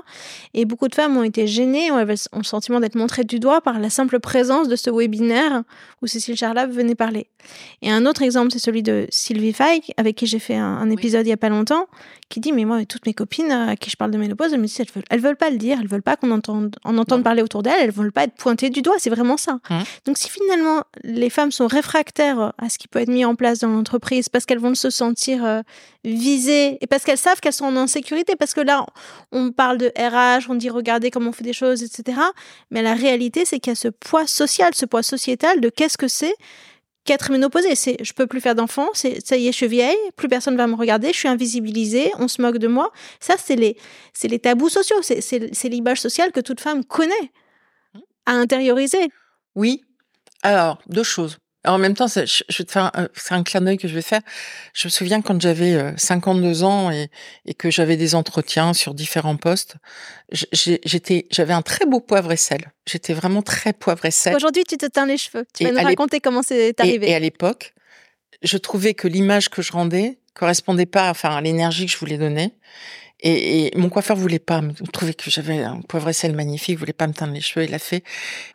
Et beaucoup de femmes ont été gênées, avaient ont le sentiment d'être montrées du doigt par la simple présence de ce webinaire où Cécile Charlap venait parler. Et un autre exemple, c'est celui de Sylvie Fay, avec qui j'ai fait un, un Oui. épisode il y a pas longtemps, qui dit mais moi toutes mes copines euh, à qui je parle de ménopause, elles me disent elles veulent, elles veulent pas le dire, elles veulent pas qu'on entende en entende parler autour d'elles, elles veulent pas être pointées du doigt, c'est vraiment ça. Mhm. Donc si finalement les femmes sont réfractaires à ce qui peut être mis en place dans l'entreprise parce qu'elles vont se sentir euh, visées et parce qu'elles savent qu'elles sont en insécurité, parce que là on parle de RH, on dit regardez comment on fait des choses, etc. Mais la réalité c'est qu'il y a ce poids social, ce poids sociétal de qu'est-ce que c'est qu'être ménopausée. C'est je peux plus faire d'enfants, c'est ça y est, je suis vieille, plus personne va me regarder, je suis invisibilisée, on se moque de moi. Ça, c'est les, tabous sociaux, c'est, c'est l'image sociale que toute femme connaît, à intérioriser. Oui. Alors, deux choses. Alors, en même temps, c'est- je je vais te faire un, c'est un clin d'œil que je vais faire. Je me souviens quand j'avais euh, 52 ans et, et que j'avais des entretiens sur différents postes, j'étais, j'avais un très beau poivre et sel. J'étais vraiment très poivre et sel. Aujourd'hui, tu te teins les cheveux. Tu vas nous raconter comment c'est Et, arrivé. et à l'époque, je trouvais que l'image que je rendais correspondait pas, enfin, à l'énergie que je voulais donner. Et, et mon coiffeur voulait pas, me trouvait que j'avais un poivre et sel magnifique, voulait pas me teindre les cheveux, il l'a fait.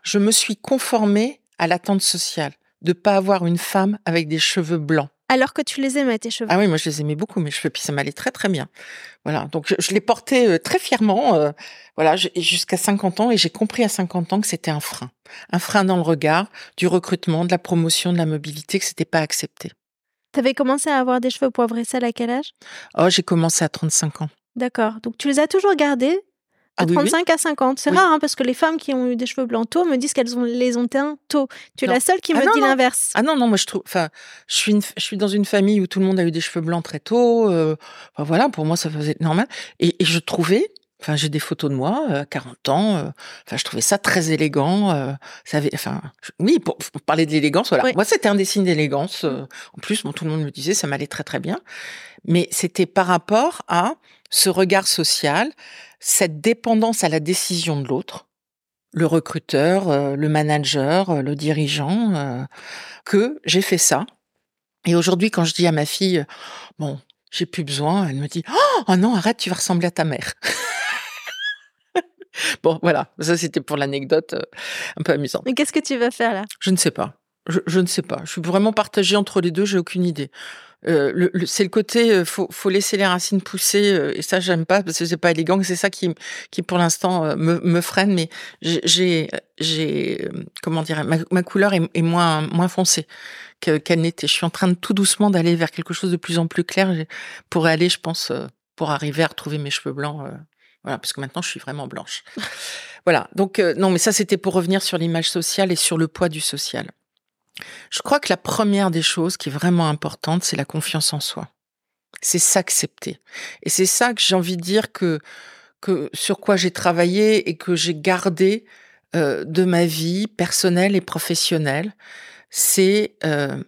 Je me suis conformée à l'attente sociale de pas avoir une femme avec des cheveux blancs. Alors que tu les aimais, tes cheveux. Ah oui, moi je les aimais beaucoup mes cheveux, puis ça m'allait très très bien. Voilà, donc je, je les portais euh, très fièrement, euh, voilà, jusqu'à 50 ans, et j'ai compris à 50 ans que c'était un frein, un frein dans le regard du recrutement, de la promotion, de la mobilité, que c'était pas accepté. T'avais commencé à avoir des cheveux poivre et sel à quel âge? Oh, j'ai commencé à 35 ans. D'accord. Donc tu les as toujours gardés Ah oui, oui. 35 à 50. C'est Oui. rare, hein, parce que les femmes qui ont eu des cheveux blancs tôt me disent qu'elles ont, les ont teints tôt. Tu es Non. la seule qui Ah me non, dit non. l'inverse. Ah non, non, moi je trouve, enfin, je suis, une, je suis dans une famille où tout le monde a eu des cheveux blancs très tôt. euh, voilà, pour moi ça faisait normal. Et, et je trouvais, enfin, j'ai des photos de moi euh, à 40 ans. euh, Enfin, je trouvais ça très élégant. euh, ça avait, enfin, je- oui, pour, pour parler de l'élégance, voilà. Moi, c'était un des signes d'élégance. euh, en plus, bon, tout le monde me disait, ça m'allait très très bien. Mais c'était par rapport à ce regard social, cette dépendance à la décision de l'autre, le recruteur, euh, le manager, euh, le dirigeant, euh, que j'ai fait ça. Et aujourd'hui, quand je dis à ma fille, bon, j'ai plus besoin, elle me dit, oh, oh non, arrête, tu vas ressembler à ta mère. [LAUGHS] bon, voilà, ça c'était pour l'anecdote un peu amusante. Mais qu'est-ce que tu vas faire là? Je ne sais pas. Je, je ne sais pas. Je suis vraiment partagée entre les deux. J'ai aucune idée. Euh, le, le- c'est le côté euh, faut, faut laisser les racines pousser euh, et ça j'aime pas parce que c'est pas élégant. C'est ça qui qui pour l'instant me, me freine. Mais j'ai j'ai comment dire ma, ma couleur est, est moins moins foncée que- qu'elle n'était. Je suis en train de tout doucement d'aller vers quelque chose de plus en plus clair pour aller, je pense, pour arriver à retrouver mes cheveux blancs. voilà, parce que maintenant je suis vraiment blanche. [LAUGHS] voilà. Donc euh, non, mais ça c'était pour revenir sur l'image sociale et sur le poids du social. Je crois que la première des choses qui est vraiment importante, c'est la confiance en soi. C'est s'accepter. Et c'est ça que j'ai envie de dire que, que sur quoi j'ai travaillé et que j'ai gardé euh, de ma vie personnelle et professionnelle, c'est euh,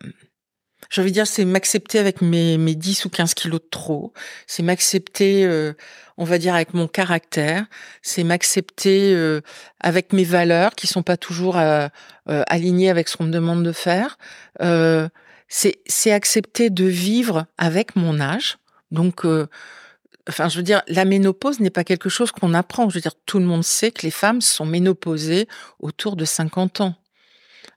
j'ai envie de dire, c'est m'accepter avec mes, mes 10 ou 15 kilos de trop. C'est m'accepter, euh, on va dire, avec mon caractère. C'est m'accepter euh, avec mes valeurs qui sont pas toujours euh, alignées avec ce qu'on me demande de faire. c'est, c'est accepter de vivre avec mon âge. Donc, enfin, je veux dire, la ménopause n'est pas quelque chose qu'on apprend. Je veux dire, tout le monde sait que les femmes sont ménopausées autour de 50 ans.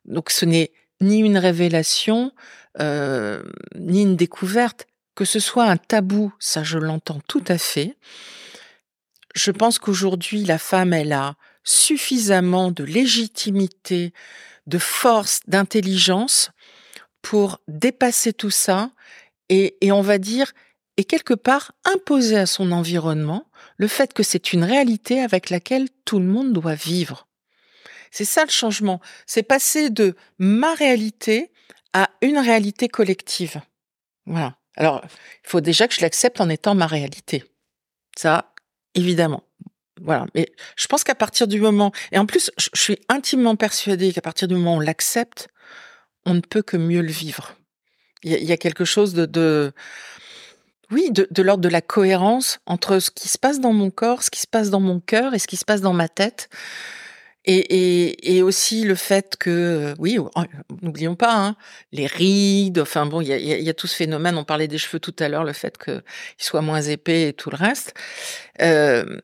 Donc, ce n'est ni une révélation, euh, ni une découverte. Que ce soit un tabou, ça je l'entends tout à fait. Je pense qu'aujourd'hui, la femme, elle a suffisamment de légitimité, de force, d'intelligence pour dépasser tout ça et, et on va dire, et quelque part imposer à son environnement le fait que c'est une réalité avec laquelle tout le monde doit vivre. C'est ça le changement. C'est passer de ma réalité à une réalité collective. Voilà. Alors, il faut déjà que je l'accepte en étant ma réalité. Ça, évidemment. Voilà. Mais je pense qu'à partir du moment, et en plus, je suis intimement persuadée qu'à partir du moment où on l'accepte, on ne peut que mieux le vivre. Il y a, quelque chose de, oui, de, de l'ordre de la cohérence entre ce qui se passe dans mon corps, ce qui se passe dans mon cœur et ce qui se passe dans ma tête. Et, et, et, aussi le fait que, oui, n'oublions pas, hein, les rides, enfin bon, il y a, y a, tout ce phénomène, on parlait des cheveux tout à l'heure, le fait qu'ils soient moins épais et tout le reste. Euh,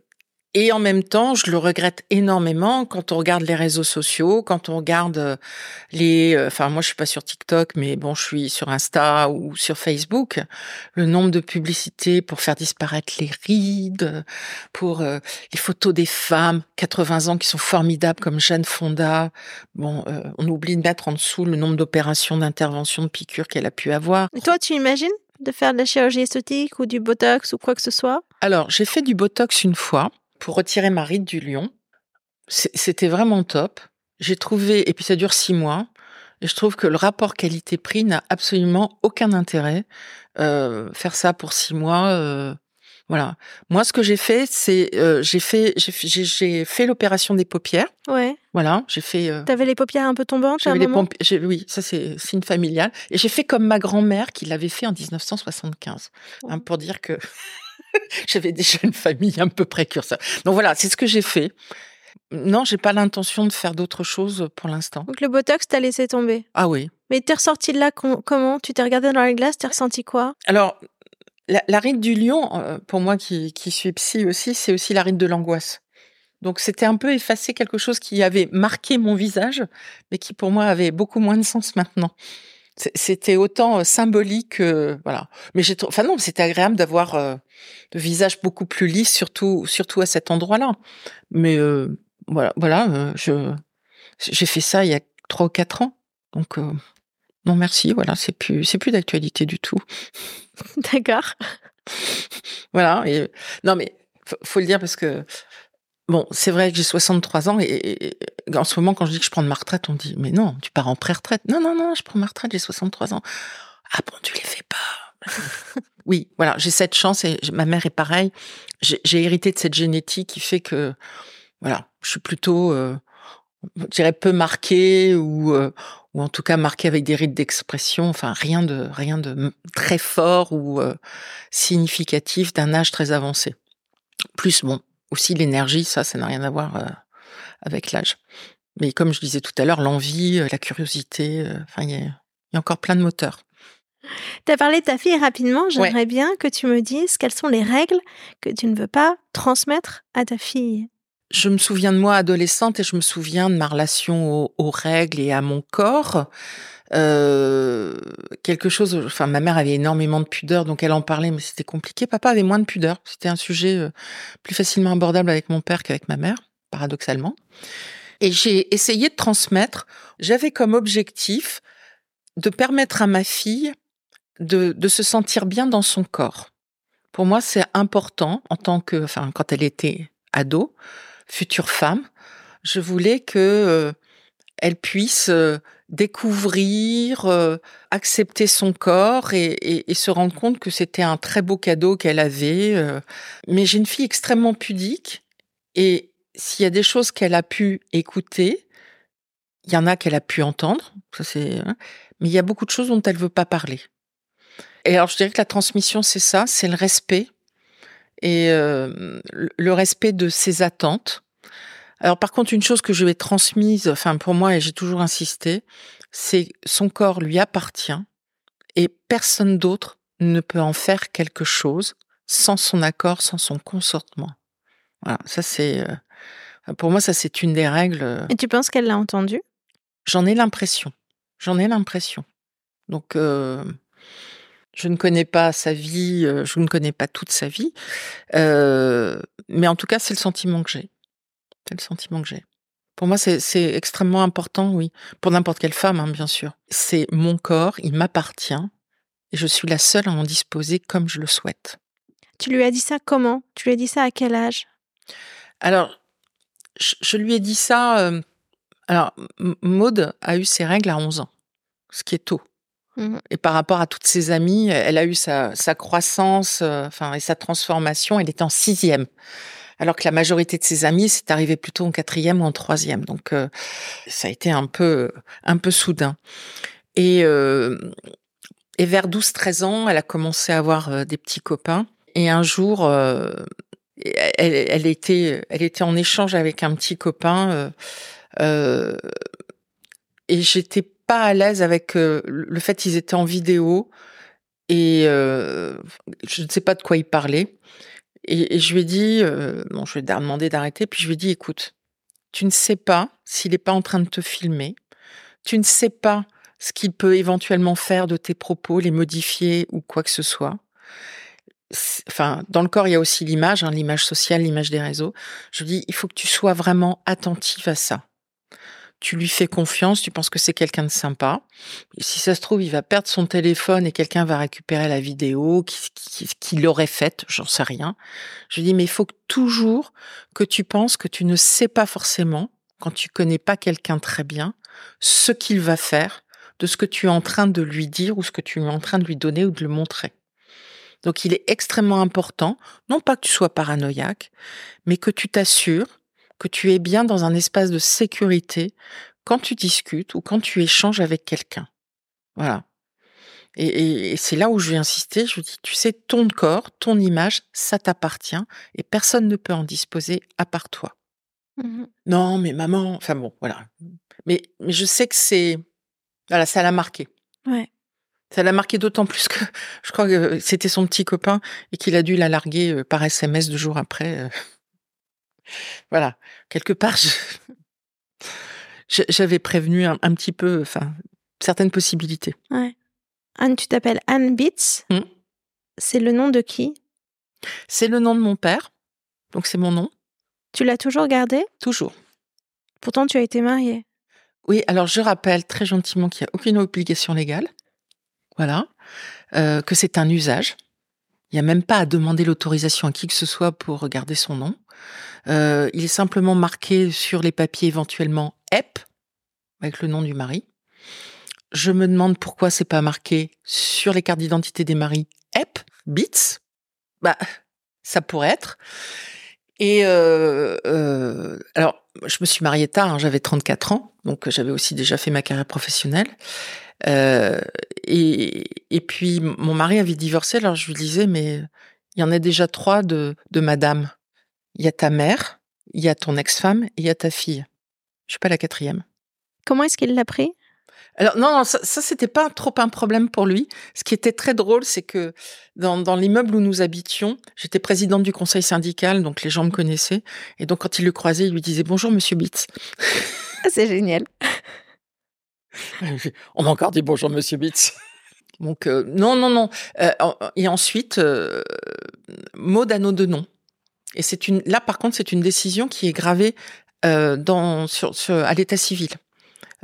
et en même temps, je le regrette énormément quand on regarde les réseaux sociaux, quand on regarde euh, les, euh, enfin moi je suis pas sur TikTok, mais bon je suis sur Insta ou sur Facebook, le nombre de publicités pour faire disparaître les rides, pour euh, les photos des femmes 80 ans qui sont formidables comme Jeanne Fonda. Bon, on oublie de mettre en dessous le nombre d'opérations, d'interventions, de piqûres qu'elle a pu avoir. Et toi, tu imagines de faire de la chirurgie esthétique ou du botox ou quoi que ce soit? Alors j'ai fait du botox une fois pour retirer ma ride du lion. C'était vraiment top. J'ai trouvé, et puis ça dure six mois, et je trouve que le rapport qualité-prix n'a absolument aucun intérêt. Euh, faire ça pour six mois, euh, voilà. Moi, ce que j'ai fait, c'est euh, j'ai fait j'ai fait l'opération des paupières. Ouais. Voilà, j'ai fait. T'avais les paupières un peu tombantes à un les moment. Oui, ça c'est signe familial. Et j'ai fait comme ma grand-mère qui l'avait fait en 1975, hein, pour dire que [LAUGHS] J'avais déjà une famille un peu précurseur. Donc voilà, c'est ce que j'ai fait. Non, j'ai pas l'intention de faire d'autre chose pour l'instant. Donc le Botox, t'as laissé tomber Ah oui. Mais t'es ressorti de là comment? Tu t'es regardé dans la glace, t'es ressenti quoi? Alors, la, ride du lion, euh, pour moi qui, qui suis psy aussi, c'est aussi la ride de l'angoisse. Donc c'était un peu effacer quelque chose qui avait marqué mon visage, mais qui pour moi avait beaucoup moins de sens maintenant. C'était autant euh, symbolique, voilà. Mais j'ai, enfin non, c'était agréable d'avoir euh, le visage beaucoup plus lisse, surtout, surtout à cet endroit-là. Mais euh, voilà, voilà, je, j'ai fait ça il y a trois ou quatre ans, donc non merci, voilà, c'est plus, c'est plus d'actualité du tout. D'accord. voilà. Et, non mais faut le dire parce que Bon, c'est vrai que j'ai 63 ans et, en ce moment, quand je dis que je prends de ma retraite, on dit mais non, tu pars en pré-retraite. Non, non, non, je prends ma retraite, j'ai 63 ans. Ah bon, tu les fais pas? [LAUGHS] oui, voilà, j'ai cette chance et ma mère est pareille. J'ai hérité de cette génétique qui fait que, voilà, je suis plutôt, euh, je dirais peu marquée ou euh, ou en tout cas marquée avec des rites d'expression. Enfin, rien de rien de très fort ou euh, significatif d'un âge très avancé. Plus bon, aussi l'énergie, ça, ça n'a rien à voir euh, avec l'âge. Mais comme je disais tout à l'heure, l'envie, euh, la curiosité, euh, enfin, il y, a encore plein de moteurs. Tu as parlé de ta fille rapidement. J'aimerais bien que tu me dises quelles sont les règles que tu ne veux pas transmettre à ta fille. Je me souviens de moi adolescente et je me souviens de ma relation aux règles et à mon corps. Euh, quelque chose. Enfin, ma mère avait énormément de pudeur, donc elle en parlait, mais c'était compliqué. Papa avait moins de pudeur. C'était un sujet euh, plus facilement abordable avec mon père qu'avec ma mère, paradoxalement. Et j'ai essayé de transmettre. J'avais comme objectif de permettre à ma fille de, de se sentir bien dans son corps. Pour moi, c'est important en tant que, enfin, quand elle était ado, future femme, je voulais que euh, elle puisse découvrir, euh, accepter son corps et, se rendre compte que c'était un très beau cadeau qu'elle avait. Euh. Mais j'ai une fille extrêmement pudique et s'il y a des choses qu'elle a pu écouter, Il y en a qu'elle a pu entendre, ça c'est, hein, mais il y a beaucoup de choses dont elle veut pas parler. Et alors, je dirais que la transmission, c'est ça, c'est le respect et euh, le respect de ses attentes. Alors, par contre, une chose que je vais transmise, enfin pour moi, et j'ai toujours insisté, c'est son corps lui appartient et personne d'autre ne peut en faire quelque chose sans son accord, sans son consentement. Voilà, ça c'est, euh, pour moi, ça c'est une des règles. Euh. Et tu penses qu'elle l'a entendu? J'en ai l'impression. J'en ai l'impression. Donc, euh, je ne connais pas sa vie, je ne connais pas toute sa vie, mais en tout cas, c'est le sentiment que j'ai. C'est le sentiment que j'ai. Pour moi, c'est extrêmement important, oui. Pour n'importe quelle femme, hein, bien sûr. C'est mon corps, il m'appartient, et je suis la seule à en disposer comme je le souhaite. Tu lui as dit ça comment? Tu lui as dit ça à quel âge? Alors, je, lui ai dit ça. Euh, alors, Maude a eu ses règles à 11 ans, ce qui est tôt. Mmh. Et par rapport à toutes ses amies, elle a eu sa, croissance, euh, enfin, et sa transformation. Elle était en sixième, alors que la majorité de ses amis, c'est arrivé plutôt en quatrième ou en troisième. Donc, euh, ça a été un peu, un peu soudain. Et, et vers 12-13 ans, elle a commencé à avoir des petits copains. Et un jour, elle, était, elle était en échange avec un petit copain euh, euh, et j'étais pas à l'aise avec euh, le fait qu'ils étaient en vidéo et euh, je ne sais pas de quoi ils parlaient. Et, je lui ai dit, bon, je lui ai demandé d'arrêter, puis je lui ai dit, écoute, tu ne sais pas s'il n'est pas en train de te filmer, tu ne sais pas ce qu'il peut éventuellement faire de tes propos, les modifier ou quoi que ce soit enfin, dans le corps, il y a aussi l'image, hein, l'image sociale, l'image des réseaux. Je dis, il faut que tu sois vraiment attentif à ça. Tu lui fais confiance, tu penses que c'est quelqu'un de sympa. Et si ça se trouve, il va perdre son téléphone et quelqu'un va récupérer la vidéo qu'il l'aurait faite, j'en sais rien. Je dis, mais il faut toujours que tu penses que tu ne sais pas forcément, quand tu connais pas quelqu'un très bien, ce qu'il va faire de ce que tu es en train de lui dire ou ce que tu es en train de lui donner ou de le montrer. Donc il est extrêmement important, non pas que tu sois paranoïaque, mais que tu t'assures que tu es bien dans un espace de sécurité quand tu discutes ou quand tu échanges avec quelqu'un. Voilà. Et, c'est là où je vais insister, je dis, tu sais, ton corps, ton image, ça t'appartient et personne ne peut en disposer à part toi. Mmh non, mais maman, enfin bon, voilà. Mais, mais je sais que c'est, voilà, ça l'a marqué. Ouais. Ça l'a marqué d'autant plus que [LAUGHS] je crois que c'était son petit copain et qu'il a dû la larguer euh, par SMS deux jours après. Voilà, quelque part, j'avais prévenu un, petit peu, enfin, certaines possibilités. Ouais. Anne, tu t'appelles Anne Bitz. Mmh. C'est le nom de qui? C'est le nom de mon père, donc c'est mon nom. Tu l'as toujours gardé? Toujours. Pourtant, tu as été mariée. Oui, alors je rappelle très gentiment qu'il n'y a aucune obligation légale voilà, euh, que c'est un usage. Il n'y a même pas à demander l'autorisation à qui que ce soit pour garder son nom. Euh, il est simplement marqué sur les papiers éventuellement EP, avec le nom du mari. Je me demande pourquoi c'est pas marqué sur les cartes d'identité des maris EP, BITS. Bah, ça pourrait être. Et euh, euh, alors, je me suis mariée tard, hein, j'avais 34 ans, donc j'avais aussi déjà fait ma carrière professionnelle. Euh, et, et puis mon mari avait divorcé, alors je lui disais, mais il y en a déjà trois de, de madame. Il y a ta mère, il y a ton ex-femme et il y a ta fille. Je suis pas la quatrième. Comment est-ce qu'il l'a pris? Alors non, ça, ça c'était pas trop un problème pour lui. Ce qui était très drôle, c'est que dans, dans l'immeuble où nous habitions, j'étais présidente du conseil syndical, donc les gens me connaissaient. Et donc quand il le croisait, il lui disait bonjour Monsieur Bitz. c'est génial. [LAUGHS] On m'a encore dit bonjour Monsieur Bitz. Donc euh, non, non, non. Euh, et ensuite, euh, mot d'anneau de nom. Et c'est une. Là, par contre, c'est une décision qui est gravée dans sur, à l'état civil.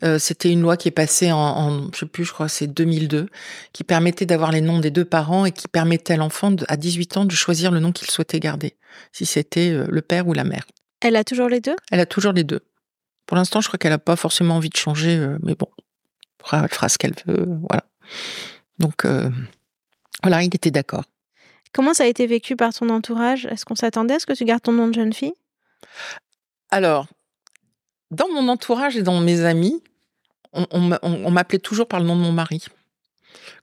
Euh, c'était une loi qui est passée en, en je sais plus, je crois c'est 2002, qui permettait d'avoir les noms des deux parents et qui permettait à l'enfant à 18 ans de choisir le nom qu'il souhaitait garder, si c'était le père ou la mère. Elle a toujours les deux? Elle a toujours les deux. Pour l'instant, je crois qu'elle n'a pas forcément envie de changer, euh, mais bon, elle fera ce qu'elle veut, voilà. Donc, euh, voilà, il était d'accord. Comment ça a été vécu par ton entourage? Est-ce qu'on s'attendait à ce que tu gardes ton nom de jeune fille? Alors, dans mon entourage et dans mes amis, on, m'appelait toujours par le nom de mon mari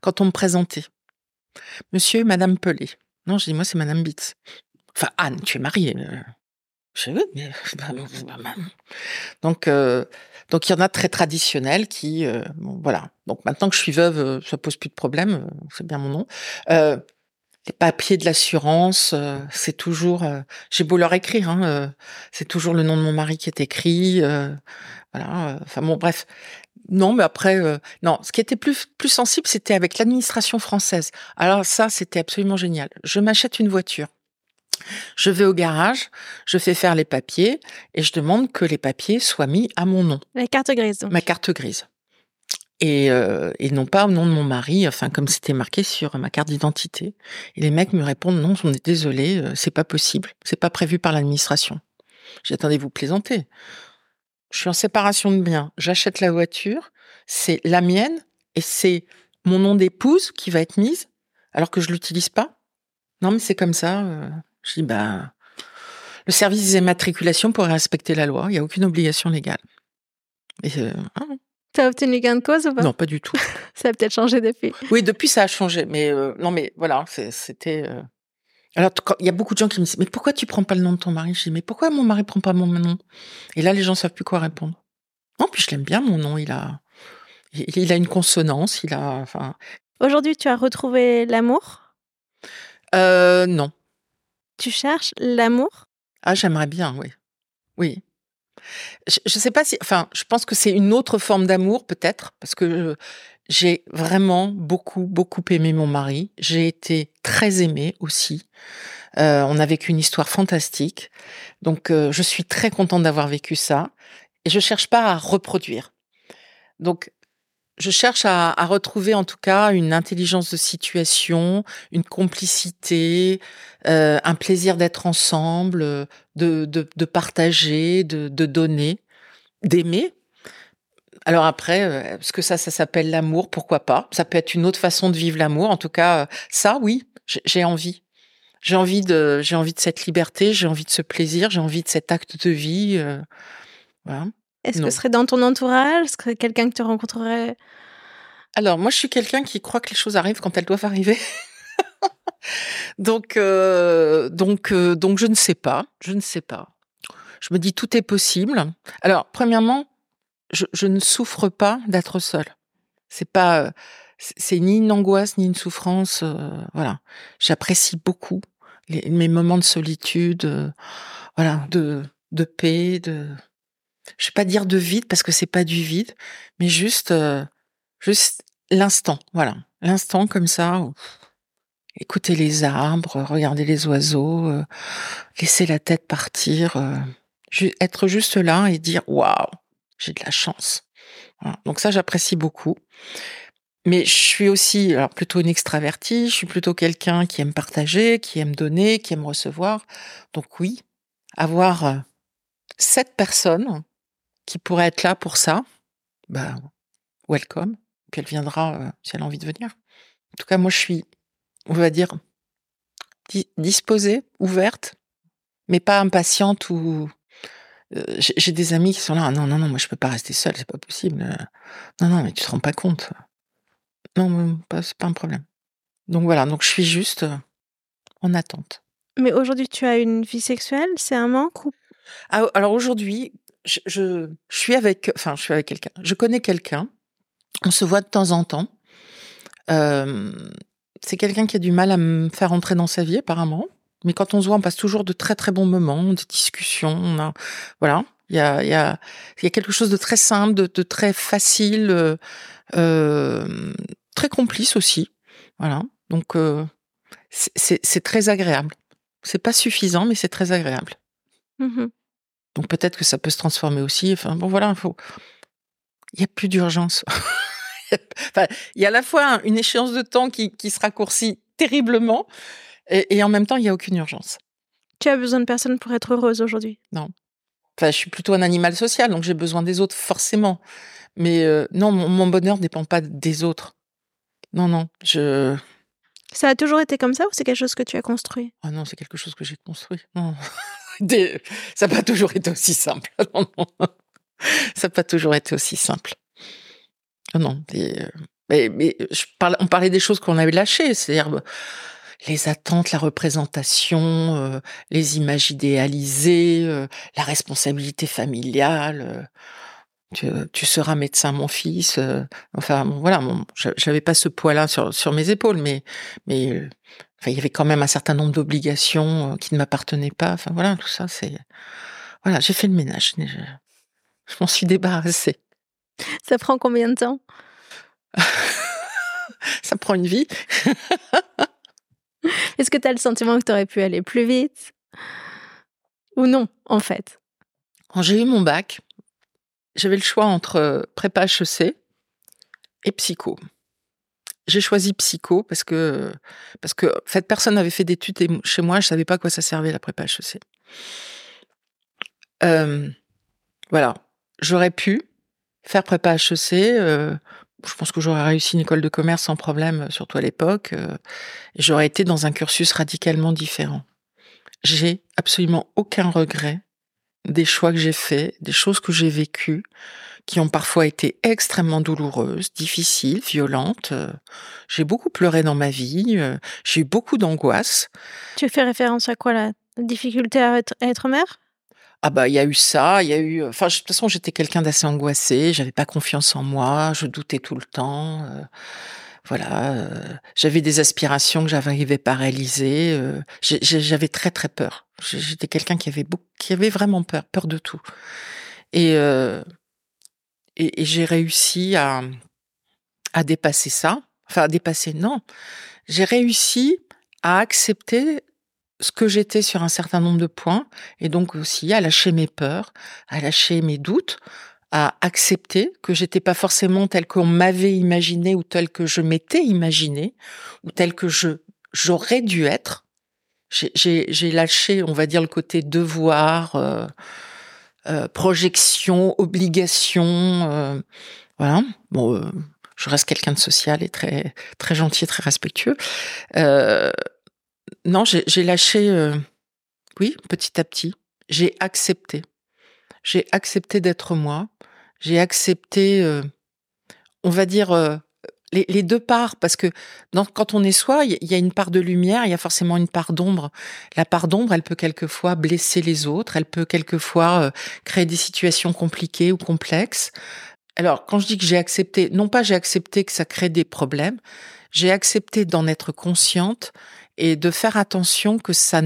quand on me présentait. Monsieur et Madame Pelé. Non, je dis moi c'est Madame Bitz. Enfin Anne, tu es mariée. Euh. Je veux, mais [LAUGHS] donc euh, donc il y en a très traditionnels qui euh, voilà. Donc maintenant que je suis veuve, ça pose plus de problème. C'est bien mon nom. Les papiers de l'assurance, c'est toujours. J'ai beau leur écrire, hein, c'est toujours le nom de mon mari qui est écrit. voilà. Enfin bon, bref. Non, mais après, euh, non. Ce qui était plus plus sensible, c'était avec l'administration française. Alors ça, c'était absolument génial. Je m'achète une voiture. Je vais au garage, je fais faire les papiers et je demande que les papiers soient mis à mon nom. La carte grise. Donc. Ma carte grise. Et, euh, et non pas au nom de mon mari, enfin comme c'était marqué sur ma carte d'identité. Et les mecs me répondent non, on est désolé, euh, c'est pas possible, c'est pas prévu par l'administration. J'attendais vous plaisanter je suis en séparation de biens, j'achète la voiture, c'est la mienne et c'est mon nom d'épouse qui va être mise alors que je l'utilise pas. Non, mais c'est comme ça. Euh, je dis bah le service des immatriculations pourrait respecter la loi. Il n'y a aucune obligation légale. Et euh, hein. T'as obtenu gain de cause ou pas? Non, pas du tout. [LAUGHS] ça a peut-être changé depuis. Oui, depuis ça a changé, mais euh, non, mais voilà, c'était. Euh, alors, il y a beaucoup de gens qui me disent, mais pourquoi tu prends pas le nom de ton mari? Je dis, mais pourquoi mon mari prend pas mon nom? Et là, les gens savent plus quoi répondre. Non, puis je l'aime bien, mon nom. Il a, il a une consonance. Il a, enfin. Aujourd'hui, tu as retrouvé l'amour? Euh, Non. Tu cherches l'amour? Ah, j'aimerais bien, oui. Oui. Je, je sais pas si, enfin, je pense que c'est une autre forme d'amour, peut-être, parce que j'ai vraiment beaucoup, beaucoup aimé mon mari. J'ai été très aimée aussi. Euh, on a vécu une histoire fantastique. Donc, euh, je suis très contente d'avoir vécu ça. Et je cherche pas à reproduire. Donc, je cherche à, à, retrouver en tout cas une intelligence de situation, une complicité, euh, un plaisir d'être ensemble, de, de, de partager, de, de donner, d'aimer alors après, euh, est-ce que ça, ça s'appelle l'amour? Pourquoi pas? Ça peut être une autre façon de vivre l'amour. En tout cas, euh, ça, oui, j'ai envie. J'ai envie de, j'ai envie de cette liberté, j'ai envie de ce plaisir, j'ai envie de cet acte de vie. Euh, voilà. Est-ce que ce serait dans ton entourage? Est-ce que quelqu'un que tu rencontrerais? Alors, moi, je suis quelqu'un qui croit que les choses arrivent quand elles doivent arriver. [LAUGHS] donc, donc, donc, je ne sais pas. Je ne sais pas. Je me dis tout est possible. Alors, premièrement, je, ne souffre pas d'être seule. C'est pas, c'est ni une angoisse ni une souffrance. Euh, voilà, j'apprécie beaucoup mes moments de solitude, euh, voilà, de de paix, de, je vais pas dire de vide parce que c'est pas du vide, mais juste, euh, juste l'instant, voilà, l'instant comme ça. écouter les arbres, regarder les oiseaux, laisser la tête partir, être juste là et dire waouh, j'ai de la chance. Donc ça, j'apprécie beaucoup. Mais je suis aussi alors plutôt une extravertie, je suis plutôt quelqu'un qui aime partager, qui aime donner, qui aime recevoir. Donc oui, avoir euh, cette personne qui pourrait être là pour ça, bah welcome. Puis elle viendra euh, si elle a envie de venir. En tout cas, moi je suis, on va dire, disposée, ouverte, mais pas impatiente ou euh, j'ai des amis qui sont là, non, non, non, moi je peux pas rester seule, c'est pas possible. Non, non, mais tu te rends pas compte. Non, c'est pas un problème. Donc voilà, donc je suis juste euh, en attente. Mais aujourd'hui, tu as une vie sexuelle, c'est un manque ou? Ah, Alors aujourd'hui, je, suis avec, enfin, je suis avec quelqu'un. Je connais quelqu'un. On se voit de temps en temps. Euh, c'est quelqu'un qui a du mal à me faire entrer dans sa vie, apparemment. Mais quand on se voit, on passe toujours de très très bons moments, des discussions. Voilà, il y a, quelque chose de très simple, de, très facile, euh, euh très complice aussi. Voilà. Donc c'est très agréable. C'est pas suffisant, mais c'est très agréable. Mmh Donc peut-être que ça peut se transformer aussi. Enfin bon, voilà, il faut. Il y a plus d'urgence. [LAUGHS] enfin, il y a à la fois une échéance de temps qui, qui se raccourcit terriblement, et, en même temps, il n'y a aucune urgence. Tu as besoin de personne pour être heureuse aujourd'hui? Non. Enfin, je suis plutôt un animal social, donc j'ai besoin des autres forcément. Mais euh, non, mon, bonheur ne dépend pas des autres. Non, non, je. Ça a toujours été comme ça ou c'est quelque chose que tu as construit? Ah non, c'est quelque chose que j'ai construit. Non. [LAUGHS] Ça n'a pas toujours été aussi simple. [LAUGHS] Ça n'a pas toujours été aussi simple. Non, mais, mais je on parlait des choses qu'on avait lâchées, c'est-à-dire les attentes, la représentation, les images idéalisées, la responsabilité familiale tu, seras médecin, mon fils. Euh, enfin, voilà, j'avais pas ce poids-là sur, sur mes épaules, mais, mais euh, il y avait quand même un certain nombre d'obligations euh, qui ne m'appartenaient pas. Enfin, voilà, tout ça, c'est. Voilà, j'ai fait le ménage. Je, je m'en suis débarrassée. Ça prend combien de temps? [LAUGHS] Ça prend une vie. [LAUGHS] Est-ce que tu as le sentiment que tu aurais pu aller plus vite? Ou non, en fait? Quand j'ai eu mon bac, j'avais le choix entre euh, prépa HEC et psycho. J'ai choisi psycho parce que personne n'avait fait d'études chez moi, je savais pas à quoi ça servait la prépa HEC. Euh, voilà, j'aurais pu faire prépa HEC. Euh, je pense que j'aurais réussi une école de commerce sans problème, surtout à l'époque. Euh, j'aurais été dans un cursus radicalement différent. J'ai absolument aucun regret des choix que j'ai faits, des choses que j'ai vécues, qui ont parfois été extrêmement douloureuses, difficiles, violentes. Euh, j'ai beaucoup pleuré dans ma vie, euh, j'ai eu beaucoup d'angoisse. Tu fais référence à quoi la difficulté à être, mère? Ah bah il y a eu ça, il y a eu enfin de toute façon j'étais quelqu'un d'assez angoissé, j'avais pas confiance en moi, je doutais tout le temps. Euh, voilà, j'avais des aspirations que j'arrivais pas à réaliser, j'avais très très peur. J'étais quelqu'un qui avait beaucoup, qui avait vraiment peur, peur de tout. Et, euh, et, j'ai réussi à, à dépasser ça. Enfin, à dépasser, non. J'ai réussi à accepter ce que j'étais sur un certain nombre de points et donc aussi à lâcher mes peurs, à lâcher mes doutes, à accepter que j'étais pas forcément tel qu'on m'avait imaginé ou tel que je m'étais imaginé ou tel que je j'aurais dû être j'ai lâché, on va dire, le côté devoir, euh, euh, projection, obligation. Euh, voilà. Bon, je reste quelqu'un de social et très très gentil, et très respectueux. Non, j'ai lâché. oui, petit à petit, j'ai accepté. J'ai accepté d'être moi. J'ai accepté, on va dire les, deux parts, parce que quand on est soi, il y, a une part de lumière, il y a forcément une part d'ombre. La part d'ombre, elle peut quelquefois blesser les autres, elle peut quelquefois euh, créer des situations compliquées ou complexes. Alors, quand je dis que j'ai accepté, non pas j'ai accepté que ça crée des problèmes, j'ai accepté d'en être consciente et de faire attention que ça,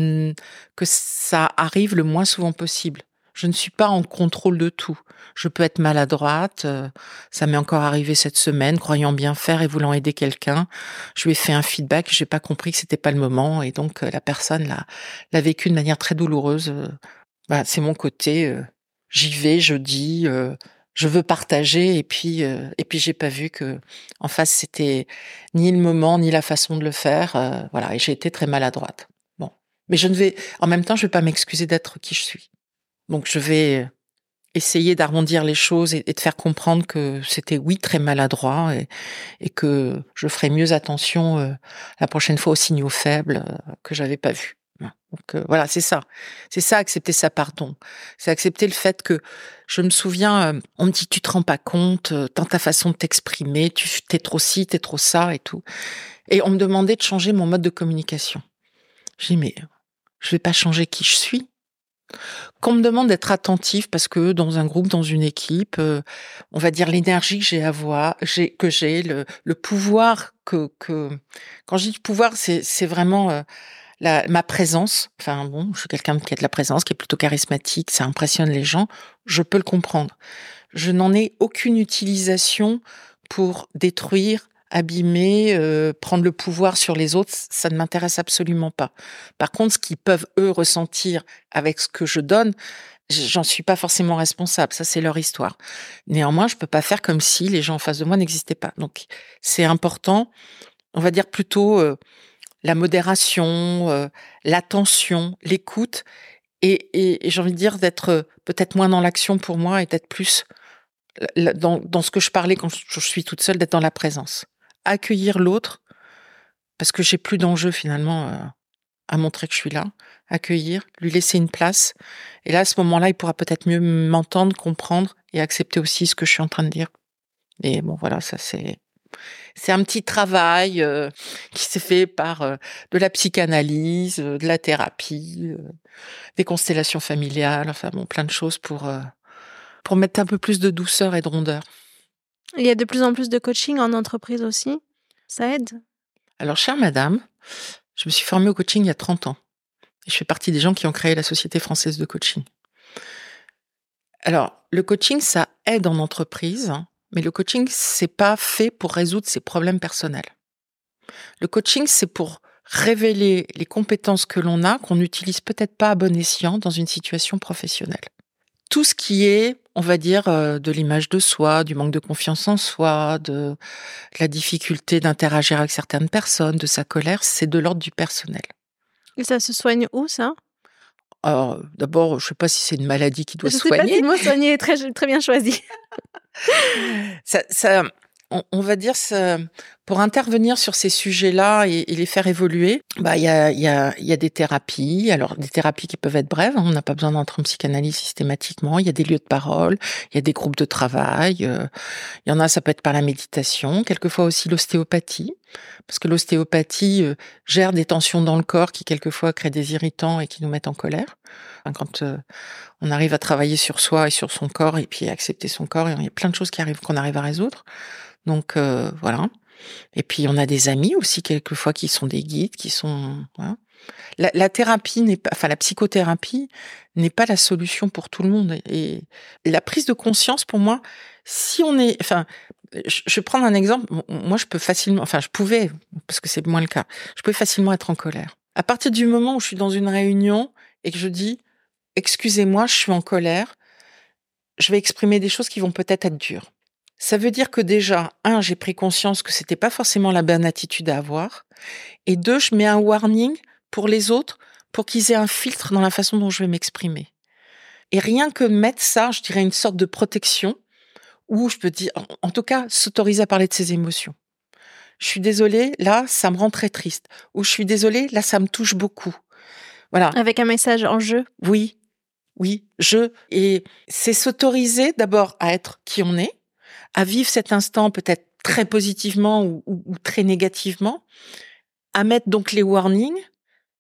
que ça arrive le moins souvent possible. Je ne suis pas en contrôle de tout. Je peux être maladroite. Euh, ça m'est encore arrivé cette semaine, croyant bien faire et voulant aider quelqu'un. Je lui ai fait un feedback, j'ai pas compris que c'était pas le moment et donc euh, la personne l'a l'a vécu de manière très douloureuse. Bah, c'est mon côté. J'y vais, je dis, je veux partager et puis et puis j'ai pas vu que en face c'était ni le moment ni la façon de le faire. voilà et j'ai été très maladroite. Bon, mais je ne vais en même temps je vais pas m'excuser d'être qui je suis. Donc je vais essayer d'arrondir les choses et, de faire comprendre que c'était oui très maladroit et, que je ferai mieux attention euh, la prochaine fois aux signaux faibles euh, que j'avais pas vus. Donc euh, voilà, c'est ça. C'est ça, accepter sa pardon. C'est accepter le fait que je me souviens, on me dit tu te rends pas compte dans ta façon de t'exprimer, tu t'es trop ci, t'es trop ça et tout. Et on me demandait de changer mon mode de communication. J'ai dit mais je vais pas changer qui je suis. Qu'on me demande d'être attentif parce que dans un groupe, dans une équipe, euh, on va dire l'énergie que j'ai à voir, que j'ai, le, pouvoir que, que, quand je dis pouvoir, c'est, vraiment euh, ma présence. Enfin bon, je suis quelqu'un qui a de la présence, qui est plutôt charismatique, ça impressionne les gens. Je peux le comprendre. Je n'en ai aucune utilisation pour détruire abîmer, euh, prendre le pouvoir sur les autres, ça ne m'intéresse absolument pas. Par contre, ce qu'ils peuvent eux ressentir avec ce que je donne, j'en suis pas forcément responsable. Ça, c'est leur histoire. Néanmoins, je peux pas faire comme si les gens en face de moi n'existaient pas. Donc, c'est important. On va dire plutôt euh, la modération, euh, l'attention, l'écoute, et, et j'ai envie de dire d'être peut-être moins dans l'action pour moi et d'être plus dans, dans, ce que je parlais quand je suis toute seule, d'être dans la présence accueillir l'autre, parce que j'ai plus d'enjeu finalement euh, à montrer que je suis là, accueillir, lui laisser une place. Et là, à ce moment-là, il pourra peut-être mieux m'entendre, comprendre et accepter aussi ce que je suis en train de dire. Et bon, voilà, ça c'est c'est un petit travail euh, qui s'est fait par euh, de la psychanalyse, euh, de la thérapie, des constellations familiales, enfin bon, plein de choses pour pour mettre un peu plus de douceur et de rondeur. Il y a de plus en plus de coaching en entreprise aussi. Ça aide Alors, chère madame, je me suis formée au coaching il y a 30 ans. Je fais partie des gens qui ont créé la Société française de coaching. Alors, le coaching, ça aide en entreprise, mais le coaching, c'est pas fait pour résoudre ses problèmes personnels. Le coaching, c'est pour révéler les compétences que l'on a, qu'on n'utilise peut-être pas à bon escient dans une situation professionnelle. Tout ce qui est, on va dire, euh, de l'image de soi, du manque de confiance en soi, de, la difficulté d'interagir avec certaines personnes, de sa colère, c'est de l'ordre du personnel. Et ça se soigne où, ça? Alors, d'abord, je ne sais pas si c'est une maladie qui doit je soigner. Sais pas si le mot soigner est très, très bien choisi. [LAUGHS] ça, ça, on, va dire, pour intervenir sur ces sujets-là et, les faire évoluer, bah il y a, des thérapies. Alors des thérapies qui peuvent être brèves. Hein, on n'a pas besoin d'entrer en psychanalyse systématiquement. Il y a des lieux de parole. Il y a des groupes de travail. Euh, il y en a, ça peut être par la méditation. Quelquefois aussi l'ostéopathie, parce que l'ostéopathie euh, gère des tensions dans le corps qui quelquefois créent des irritants et qui nous mettent en colère. quand euh, on arrive à travailler sur soi et sur son corps et puis accepter son corps, il y a plein de choses qui arrivent qu'on arrive à résoudre. Donc euh, voilà. Et puis on a des amis aussi quelquefois qui sont des guides, qui sont. La, thérapie n'est pas, enfin la psychothérapie n'est pas la solution pour tout le monde. Et la prise de conscience, pour moi, si on est, enfin, je, je prendre un exemple. Moi, je peux facilement, enfin, je pouvais, parce que c'est moins le cas, je pouvais facilement être en colère. À partir du moment où je suis dans une réunion et que je dis, excusez-moi, je suis en colère, je vais exprimer des choses qui vont peut-être être dures. Ça veut dire que déjà, un, j'ai pris conscience que c'était pas forcément la bonne attitude à avoir. Et deux, je mets un warning pour les autres pour qu'ils aient un filtre dans la façon dont je vais m'exprimer. Et rien que mettre ça, je dirais une sorte de protection où je peux dire, en tout cas, s'autoriser à parler de ses émotions. Je suis désolée, là, ça me rend très triste. Ou je suis désolée, là, ça me touche beaucoup. Voilà. Avec un message en jeu? Oui, oui, je. Et c'est s'autoriser d'abord à être qui on est, à vivre cet instant peut-être très positivement ou, très négativement, à mettre donc les warnings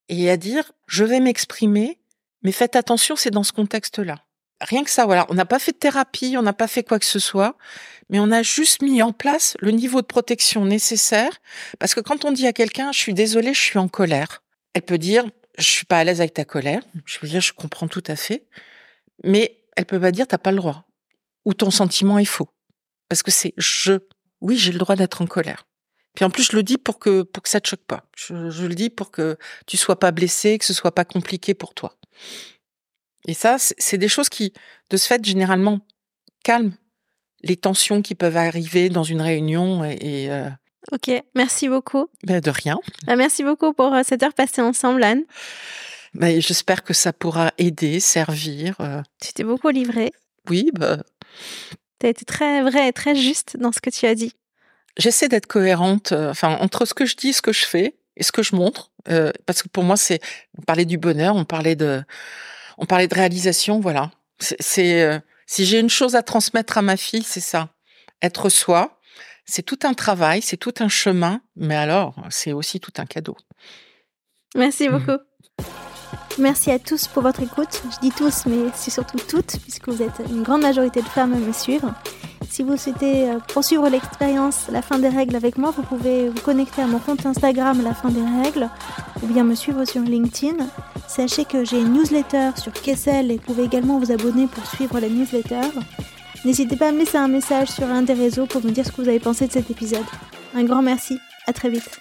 et à dire je vais m'exprimer, mais faites attention, c'est dans ce contexte-là. Rien que ça, voilà. On n'a pas fait de thérapie, on n'a pas fait quoi que ce soit, mais on a juste mis en place le niveau de protection nécessaire. Parce que quand on dit à quelqu'un, je suis désolé, je suis en colère, elle peut dire, je suis pas à l'aise avec ta colère. Je veux dire, je comprends tout à fait. Mais elle peut pas dire, t'as pas le droit. Ou ton sentiment est faux parce que c'est je. Oui, j'ai le droit d'être en colère. Puis en plus, je le dis pour que pour que ça te choque pas. Je, le dis pour que tu sois pas blessé, que ce soit pas compliqué pour toi. Et ça, c'est des choses qui, de ce fait, généralement calment les tensions qui peuvent arriver dans une réunion et, euh, Ok, merci beaucoup. Ben de rien. Ah, merci beaucoup pour euh, cette heure passée ensemble, Anne. Ben, J'espère que ça pourra aider, servir. Euh. Tu t'es beaucoup livré. Oui, bah, tu as été très vrai et très juste dans ce que tu as dit. J'essaie d'être cohérente, euh, enfin entre ce que je dis, ce que je fais et ce que je montre, euh, parce que pour moi c'est, on parlait du bonheur, on parlait de, on parlait de réalisation, voilà. C'est, euh, si j'ai une chose à transmettre à ma fille, c'est ça, être soi. C'est tout un travail, c'est tout un chemin, mais alors c'est aussi tout un cadeau. Merci mmh. Merci à tous pour votre écoute. Je dis tous, mais c'est surtout toutes, puisque vous êtes une grande majorité de femmes à me suivre. Si vous souhaitez euh, poursuivre l'expérience La fin des règles avec moi, vous pouvez vous connecter à mon compte Instagram La fin des règles ou bien me suivre sur LinkedIn. Sachez que j'ai une newsletter sur Kessel et vous pouvez également vous abonner pour suivre la newsletter. N'hésitez pas à me laisser un message sur un des réseaux pour me dire ce que vous avez pensé de cet épisode. Un grand merci, à très vite.